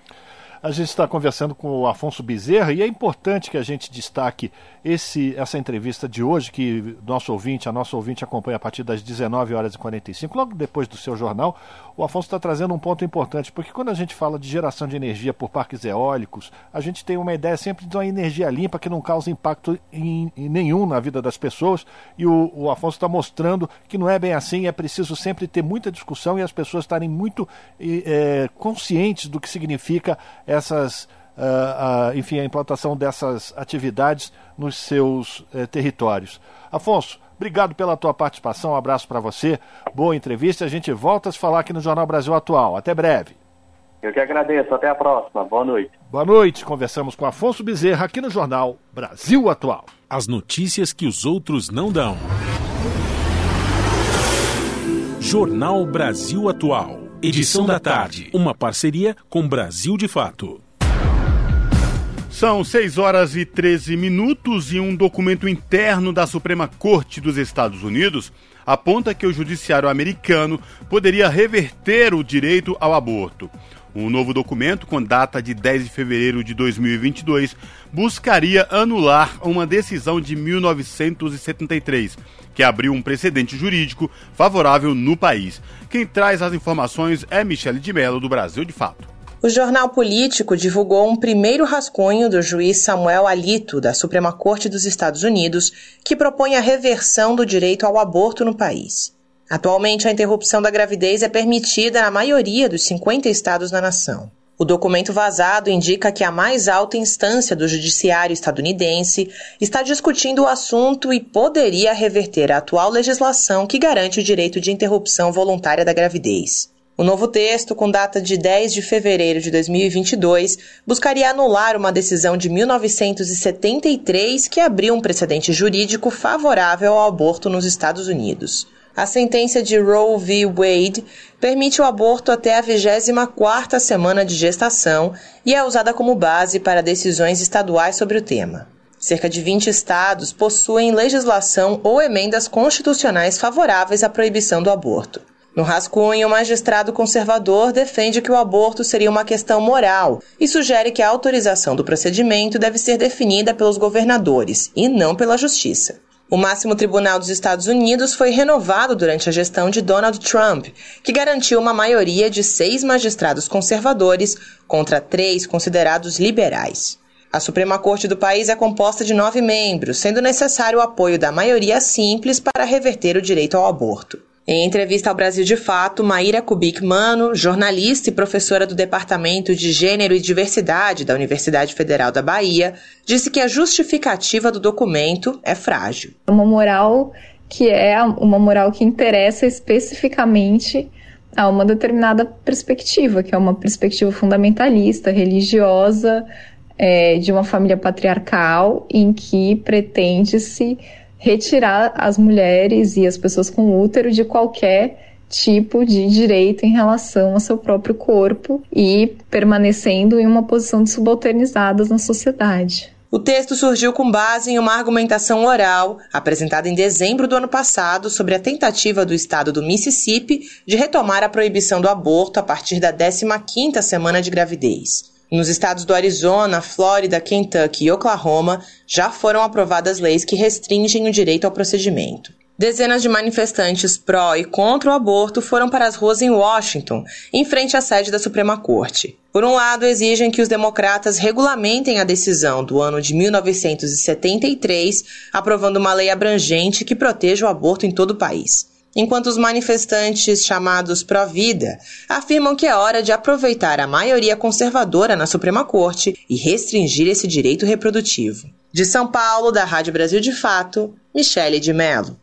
A gente está conversando com o Afonso Bezerra e é importante que a gente destaque esse, essa entrevista de hoje, que nosso ouvinte, a nossa ouvinte acompanha a partir das 19 horas e 45, logo depois do seu jornal. O Afonso está trazendo um ponto importante, porque quando a gente fala de geração de energia por parques eólicos, a gente tem uma ideia sempre de uma energia limpa que não causa impacto em, em nenhum na vida das pessoas, e o, o Afonso está mostrando que não é bem assim, é preciso sempre ter muita discussão e as pessoas estarem muito é, conscientes do que significa essas, uh, uh, enfim, a implantação dessas atividades nos seus uh, territórios. Afonso, obrigado pela tua participação, um abraço para você, boa entrevista. A gente volta a se falar aqui no Jornal Brasil Atual. Até breve. Eu que agradeço, até a próxima. Boa noite. Boa noite. Conversamos com Afonso Bezerra aqui no Jornal Brasil Atual. As notícias que os outros não dão. Jornal Brasil Atual. Edição da tarde. Uma parceria com Brasil de Fato. São 6 horas e 13 minutos e um documento interno da Suprema Corte dos Estados Unidos aponta que o judiciário americano poderia reverter o direito ao aborto. Um novo documento, com data de 10 de fevereiro de 2022, buscaria anular uma decisão de 1973, que abriu um precedente jurídico favorável no país. Quem traz as informações é Michele de Mello, do Brasil de Fato. O jornal político divulgou um primeiro rascunho do juiz Samuel Alito, da Suprema Corte dos Estados Unidos, que propõe a reversão do direito ao aborto no país. Atualmente, a interrupção da gravidez é permitida na maioria dos 50 estados da nação. O documento vazado indica que a mais alta instância do judiciário estadunidense está discutindo o assunto e poderia reverter a atual legislação que garante o direito de interrupção voluntária da gravidez. O novo texto, com data de 10 de fevereiro de 2022, buscaria anular uma decisão de 1973 que abriu um precedente jurídico favorável ao aborto nos Estados Unidos. A sentença de Roe v. Wade permite o aborto até a 24ª semana de gestação e é usada como base para decisões estaduais sobre o tema. Cerca de 20 estados possuem legislação ou emendas constitucionais favoráveis à proibição do aborto. No rascunho, o magistrado conservador defende que o aborto seria uma questão moral e sugere que a autorização do procedimento deve ser definida pelos governadores e não pela justiça. O máximo tribunal dos Estados Unidos foi renovado durante a gestão de Donald Trump, que garantiu uma maioria de seis magistrados conservadores contra três considerados liberais. A Suprema Corte do país é composta de nove membros, sendo necessário o apoio da maioria simples para reverter o direito ao aborto. Em entrevista ao Brasil de Fato, Maíra Kubik Mano, jornalista e professora do Departamento de Gênero e Diversidade da Universidade Federal da Bahia, disse que a justificativa do documento é frágil. Uma moral que é uma moral que interessa especificamente a uma determinada perspectiva, que é uma perspectiva fundamentalista, religiosa, é, de uma família patriarcal, em que pretende-se retirar as mulheres e as pessoas com útero de qualquer tipo de direito em relação ao seu próprio corpo e permanecendo em uma posição de subalternizadas na sociedade. O texto surgiu com base em uma argumentação oral apresentada em dezembro do ano passado sobre a tentativa do estado do Mississippi de retomar a proibição do aborto a partir da 15ª semana de gravidez. Nos estados do Arizona, Flórida, Kentucky e Oklahoma já foram aprovadas leis que restringem o direito ao procedimento. Dezenas de manifestantes pró e contra o aborto foram para as ruas em Washington, em frente à sede da Suprema Corte. Por um lado, exigem que os democratas regulamentem a decisão do ano de 1973, aprovando uma lei abrangente que proteja o aborto em todo o país enquanto os manifestantes chamados pró-vida afirmam que é hora de aproveitar a maioria conservadora na Suprema Corte e restringir esse direito reprodutivo. De São Paulo, da Rádio Brasil de Fato, Michele de Mello.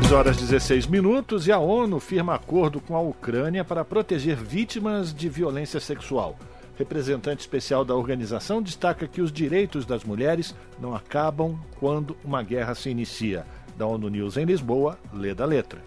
6 horas 16 minutos e a ONU firma acordo com a Ucrânia para proteger vítimas de violência sexual. Representante especial da organização destaca que os direitos das mulheres não acabam quando uma guerra se inicia da ONU News em Lisboa, lê da letra.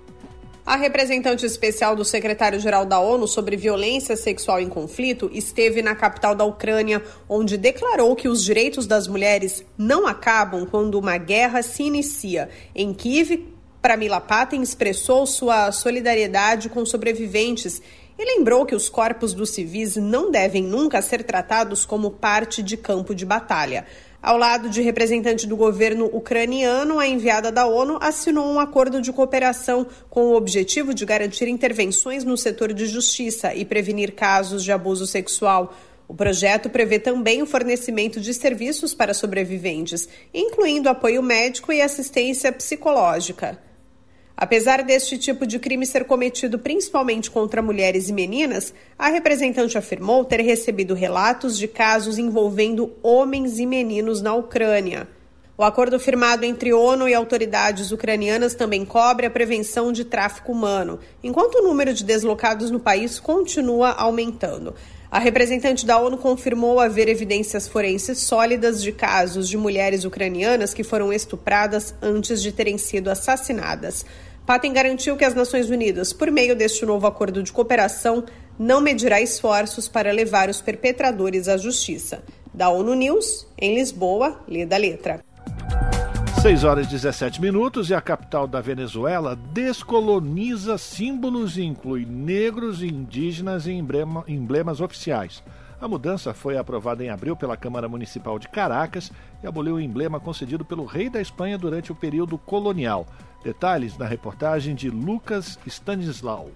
A representante especial do secretário-geral da ONU sobre violência sexual em conflito esteve na capital da Ucrânia, onde declarou que os direitos das mulheres não acabam quando uma guerra se inicia. Em Kiev, Pramila Patten expressou sua solidariedade com sobreviventes e lembrou que os corpos dos civis não devem nunca ser tratados como parte de campo de batalha. Ao lado de representante do governo ucraniano, a enviada da ONU assinou um acordo de cooperação com o objetivo de garantir intervenções no setor de justiça e prevenir casos de abuso sexual. O projeto prevê também o fornecimento de serviços para sobreviventes, incluindo apoio médico e assistência psicológica. Apesar deste tipo de crime ser cometido principalmente contra mulheres e meninas, a representante afirmou ter recebido relatos de casos envolvendo homens e meninos na Ucrânia. O acordo firmado entre ONU e autoridades ucranianas também cobre a prevenção de tráfico humano, enquanto o número de deslocados no país continua aumentando. A representante da ONU confirmou haver evidências forenses sólidas de casos de mulheres ucranianas que foram estupradas antes de terem sido assassinadas. Patten garantiu que as Nações Unidas, por meio deste novo acordo de cooperação, não medirá esforços para levar os perpetradores à justiça. Da ONU News, em Lisboa, lê da letra. 6 horas e 17 minutos e a capital da Venezuela descoloniza símbolos e inclui negros e indígenas emblema, emblemas oficiais. A mudança foi aprovada em abril pela Câmara Municipal de Caracas e aboliu o emblema concedido pelo rei da Espanha durante o período colonial. Detalhes na reportagem de Lucas Stanislau.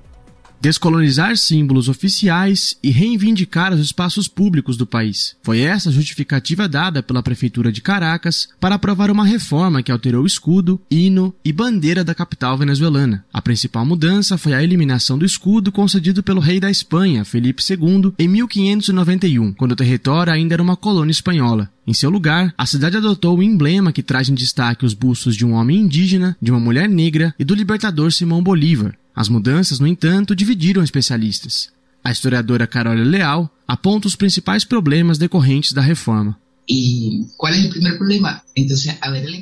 Descolonizar símbolos oficiais e reivindicar os espaços públicos do país. Foi essa a justificativa dada pela Prefeitura de Caracas para aprovar uma reforma que alterou o escudo, hino e bandeira da capital venezuelana. A principal mudança foi a eliminação do escudo concedido pelo rei da Espanha, Felipe II, em 1591, quando o território ainda era uma colônia espanhola. Em seu lugar, a cidade adotou o emblema que traz em destaque os bustos de um homem indígena, de uma mulher negra e do libertador Simão Bolívar, as mudanças, no entanto, dividiram especialistas. A historiadora Carol Leal aponta os principais problemas decorrentes da reforma. E qual é o primeiro problema? Então,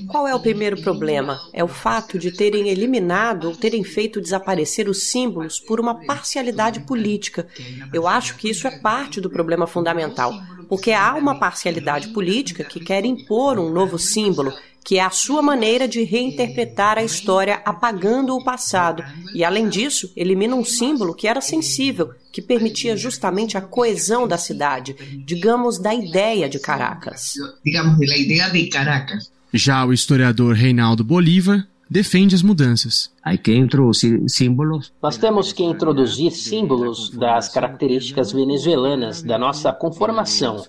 qual é o primeiro problema? É o fato de terem eliminado ou terem feito desaparecer os símbolos por uma parcialidade política. Eu acho que isso é parte do problema fundamental, porque há uma parcialidade política que quer impor um novo símbolo que é a sua maneira de reinterpretar a história apagando o passado. E, além disso, elimina um símbolo que era sensível, que permitia justamente a coesão da cidade, digamos, da ideia de Caracas. Digamos, da ideia de Caracas. Já o historiador Reinaldo Bolívar defende as mudanças. que introduzir símbolos. Nós temos que introduzir símbolos das características venezuelanas, da nossa conformação.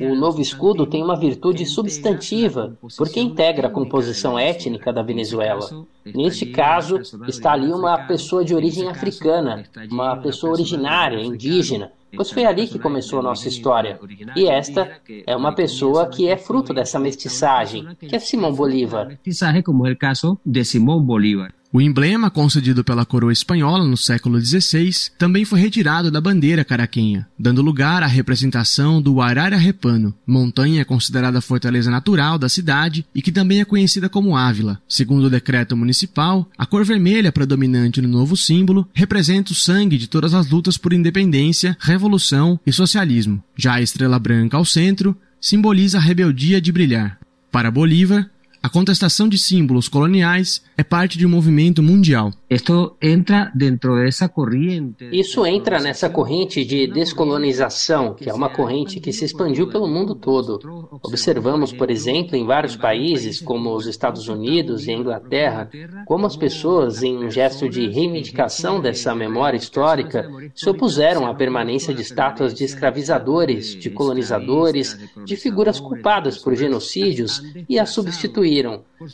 O novo escudo tem uma virtude substantiva, porque integra a composição étnica da Venezuela. Neste caso, está ali uma pessoa de origem africana, uma pessoa originária, indígena, pois foi ali que começou a nossa história. E esta é uma pessoa que é fruto dessa mestiçagem, que é Simão Bolívar. como é o caso de Simão Bolívar. O emblema concedido pela coroa espanhola no século XVI também foi retirado da bandeira caraquenha, dando lugar à representação do Arara-Repano, montanha considerada fortaleza natural da cidade e que também é conhecida como Ávila. Segundo o decreto municipal, a cor vermelha predominante no novo símbolo representa o sangue de todas as lutas por independência, revolução e socialismo. Já a estrela branca ao centro simboliza a rebeldia de brilhar. Para Bolívar, a contestação de símbolos coloniais é parte de um movimento mundial. Isto entra dentro dessa corrente. Isso entra nessa corrente de descolonização, que é uma corrente que se expandiu pelo mundo todo. Observamos, por exemplo, em vários países, como os Estados Unidos e a Inglaterra, como as pessoas, em um gesto de reivindicação dessa memória histórica, se opuseram à permanência de estátuas de escravizadores, de colonizadores, de figuras culpadas por genocídios e a substituir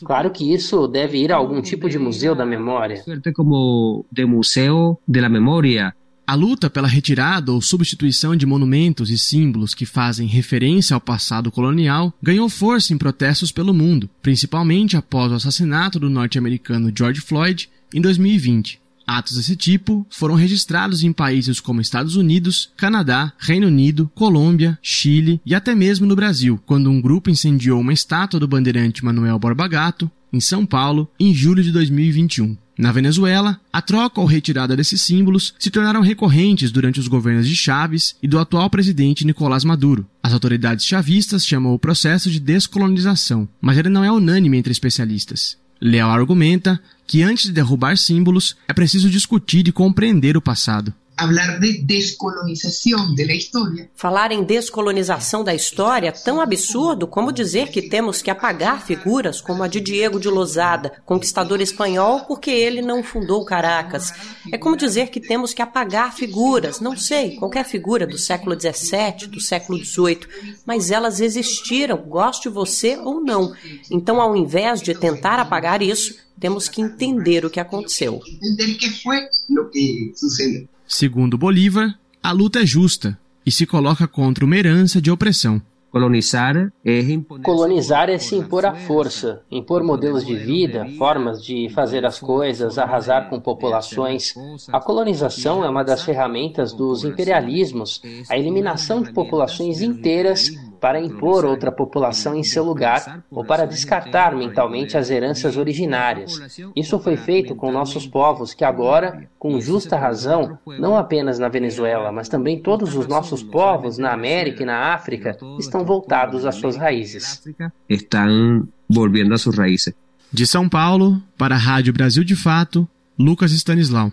Claro que isso deve ir a algum tipo de museu da memória. Como de museu da memória. A luta pela retirada ou substituição de monumentos e símbolos que fazem referência ao passado colonial ganhou força em protestos pelo mundo, principalmente após o assassinato do norte-americano George Floyd em 2020. Atos desse tipo foram registrados em países como Estados Unidos, Canadá, Reino Unido, Colômbia, Chile e até mesmo no Brasil, quando um grupo incendiou uma estátua do bandeirante Manuel Borba Gato, em São Paulo, em julho de 2021. Na Venezuela, a troca ou retirada desses símbolos se tornaram recorrentes durante os governos de Chávez e do atual presidente Nicolás Maduro. As autoridades chavistas chamam o processo de descolonização, mas ele não é unânime entre especialistas. Leal argumenta que antes de derrubar símbolos é preciso discutir e compreender o passado. Falar de descolonização da história. Falar em descolonização da história é tão absurdo como dizer que temos que apagar figuras como a de Diego de Losada, conquistador espanhol, porque ele não fundou Caracas. É como dizer que temos que apagar figuras, não sei, qualquer figura do século XVII, do século XVIII, mas elas existiram, goste você ou não. Então, ao invés de tentar apagar isso, temos que entender o que aconteceu. Entender que foi o que sucedeu. Segundo Bolívar, a luta é justa e se coloca contra uma herança de opressão. Colonizar é. Colonizar é se impor à força, impor modelos de vida, formas de fazer as coisas, arrasar com populações. A colonização é uma das ferramentas dos imperialismos, a eliminação de populações inteiras para impor outra população em seu lugar ou para descartar mentalmente as heranças originárias. Isso foi feito com nossos povos que agora, com justa razão, não apenas na Venezuela, mas também todos os nossos povos na América e na África estão voltados às suas raízes. Estão voltando às suas raízes. De São Paulo, para a Rádio Brasil de Fato, Lucas Stanislau.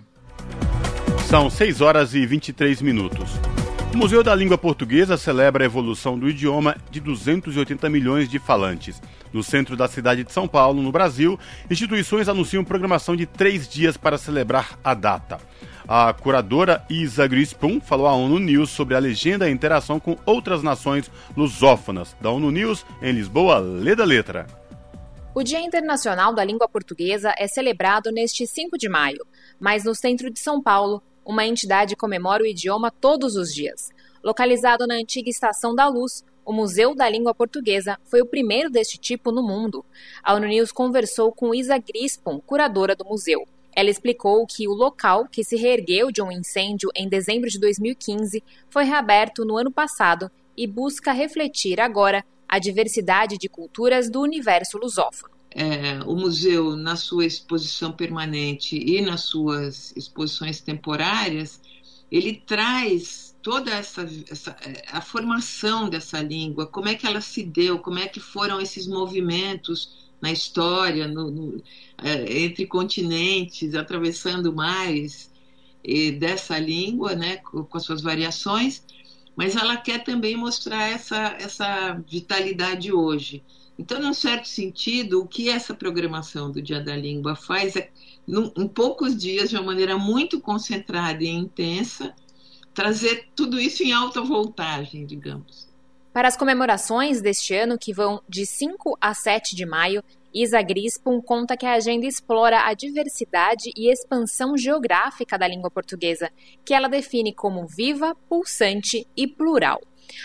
São 6 horas e 23 minutos. O Museu da Língua Portuguesa celebra a evolução do idioma de 280 milhões de falantes. No centro da cidade de São Paulo, no Brasil, instituições anunciam programação de três dias para celebrar a data. A curadora Isa Grispun falou à ONU News sobre a legenda e a interação com outras nações lusófonas. Da ONU News, em Lisboa, lê da letra. O Dia Internacional da Língua Portuguesa é celebrado neste 5 de maio, mas no centro de São Paulo, uma entidade comemora o idioma todos os dias. Localizado na antiga Estação da Luz, o Museu da Língua Portuguesa foi o primeiro deste tipo no mundo. A ONU News conversou com Isa Grispon, curadora do museu. Ela explicou que o local, que se reergueu de um incêndio em dezembro de 2015, foi reaberto no ano passado e busca refletir agora a diversidade de culturas do universo lusófono. É, o museu, na sua exposição permanente e nas suas exposições temporárias, ele traz toda essa, essa, a formação dessa língua, como é que ela se deu, como é que foram esses movimentos na história, no, no, é, entre continentes, atravessando mares dessa língua, né, com, com as suas variações, mas ela quer também mostrar essa, essa vitalidade hoje. Então, num certo sentido, o que essa programação do Dia da Língua faz é, num, em poucos dias, de uma maneira muito concentrada e intensa, trazer tudo isso em alta voltagem, digamos. Para as comemorações deste ano, que vão de 5 a 7 de maio, Isa Grispum conta que a agenda explora a diversidade e expansão geográfica da língua portuguesa, que ela define como viva, pulsante e plural.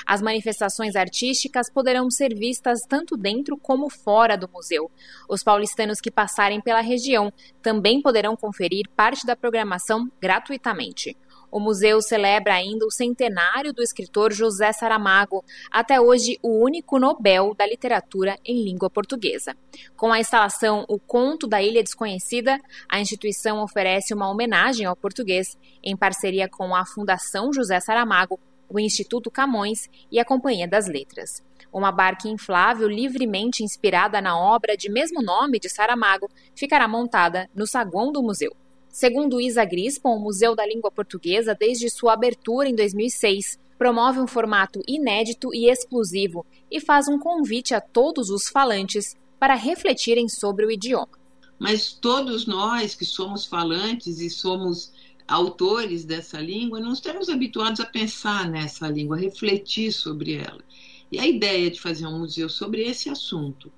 As manifestações artísticas poderão ser vistas tanto dentro como fora do museu. Os paulistanos que passarem pela região também poderão conferir parte da programação gratuitamente. O museu celebra ainda o centenário do escritor José Saramago, até hoje o único Nobel da literatura em língua portuguesa. Com a instalação O Conto da Ilha Desconhecida, a instituição oferece uma homenagem ao português, em parceria com a Fundação José Saramago, o Instituto Camões e a Companhia das Letras. Uma barca inflável livremente inspirada na obra de mesmo nome de Saramago ficará montada no saguão do museu. Segundo Isa Grispon, o Museu da Língua Portuguesa, desde sua abertura em 2006, promove um formato inédito e exclusivo e faz um convite a todos os falantes para refletirem sobre o idioma. Mas todos nós que somos falantes e somos autores dessa língua, não estamos habituados a pensar nessa língua, a refletir sobre ela. E a ideia de fazer um museu sobre esse assunto,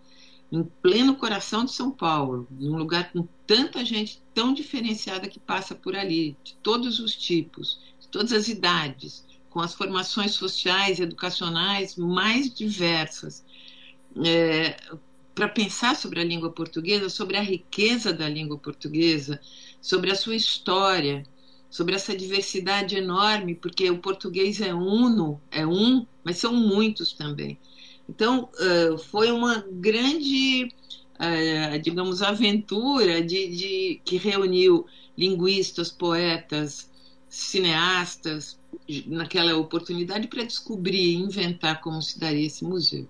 em pleno coração de São Paulo, num lugar com tanta gente tão diferenciada que passa por ali, de todos os tipos, de todas as idades, com as formações sociais e educacionais mais diversas, é, para pensar sobre a língua portuguesa, sobre a riqueza da língua portuguesa, sobre a sua história, sobre essa diversidade enorme, porque o português é uno, é um, mas são muitos também. Então, foi uma grande, digamos, aventura de, de, que reuniu linguistas, poetas, cineastas, naquela oportunidade para descobrir e inventar como se daria esse museu.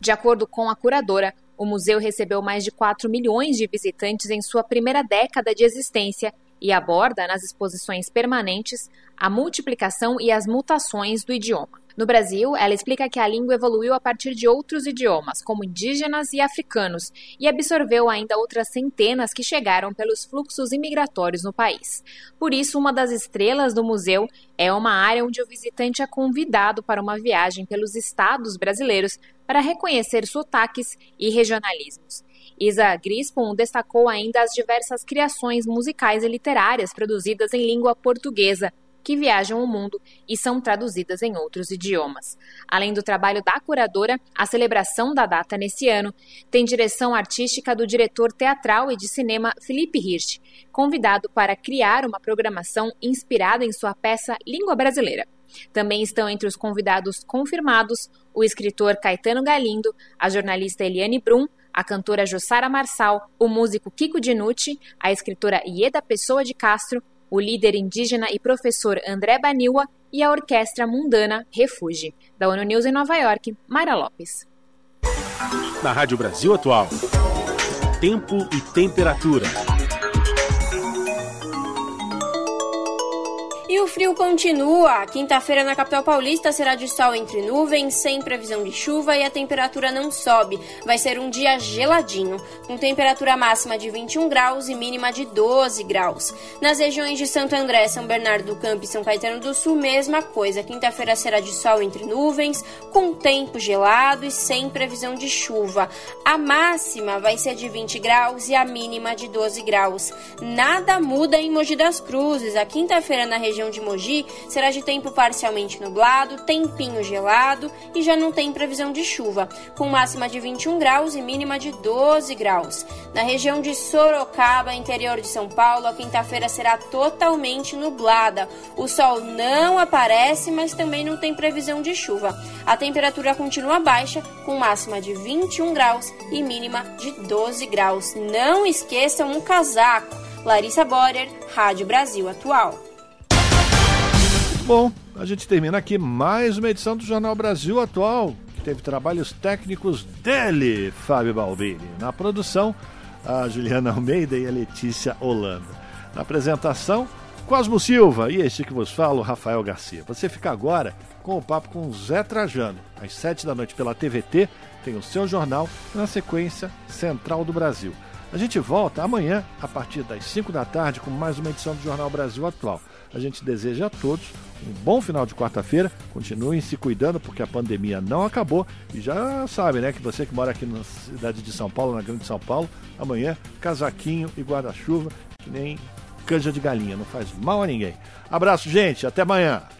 De acordo com a curadora, o museu recebeu mais de 4 milhões de visitantes em sua primeira década de existência e aborda nas exposições permanentes a multiplicação e as mutações do idioma. No Brasil, ela explica que a língua evoluiu a partir de outros idiomas, como indígenas e africanos, e absorveu ainda outras centenas que chegaram pelos fluxos imigratórios no país. Por isso, uma das estrelas do museu é uma área onde o visitante é convidado para uma viagem pelos estados brasileiros para reconhecer sotaques e regionalismos. Isa Grispon destacou ainda as diversas criações musicais e literárias produzidas em língua portuguesa, que viajam o mundo e são traduzidas em outros idiomas. Além do trabalho da curadora, a celebração da data nesse ano tem direção artística do diretor teatral e de cinema Felipe Hirsch, convidado para criar uma programação inspirada em sua peça Língua Brasileira. Também estão entre os convidados confirmados o escritor Caetano Galindo, a jornalista Eliane Brum, a cantora Jussara Marçal, o músico Kiko Dinucci, a escritora Ieda Pessoa de Castro o líder indígena e professor André Baniwa e a orquestra mundana Refuge. Da ONU News em Nova York, Mayra Lopes. Na Rádio Brasil Atual, tempo e temperatura. E o frio continua. Quinta-feira na capital paulista será de sol entre nuvens, sem previsão de chuva e a temperatura não sobe. Vai ser um dia geladinho, com temperatura máxima de 21 graus e mínima de 12 graus. Nas regiões de Santo André, São Bernardo do Campo e São Caetano do Sul, mesma coisa. Quinta-feira será de sol entre nuvens, com tempo gelado e sem previsão de chuva. A máxima vai ser de 20 graus e a mínima de 12 graus. Nada muda em Mogi das Cruzes. A quinta-feira na região região de Mogi será de tempo parcialmente nublado, tempinho gelado e já não tem previsão de chuva, com máxima de 21 graus e mínima de 12 graus. Na região de Sorocaba, interior de São Paulo, a quinta-feira será totalmente nublada. O sol não aparece, mas também não tem previsão de chuva. A temperatura continua baixa, com máxima de 21 graus e mínima de 12 graus. Não esqueçam um casaco. Larissa Borer, Rádio Brasil Atual. Bom, a gente termina aqui mais uma edição do Jornal Brasil Atual, que teve trabalhos técnicos dele, Fábio Balbini. Na produção, a Juliana Almeida e a Letícia Holanda. Na apresentação, Cosmo Silva e este que vos falo, Rafael Garcia. Você fica agora com o papo com Zé Trajano. Às sete da noite pela TVT, tem o seu jornal, na sequência Central do Brasil. A gente volta amanhã, a partir das 5 da tarde, com mais uma edição do Jornal Brasil Atual. A gente deseja a todos um bom final de quarta-feira. Continuem se cuidando porque a pandemia não acabou. E já sabe, né, que você que mora aqui na cidade de São Paulo, na Grande São Paulo, amanhã casaquinho e guarda-chuva, que nem canja de galinha, não faz mal a ninguém. Abraço, gente, até amanhã.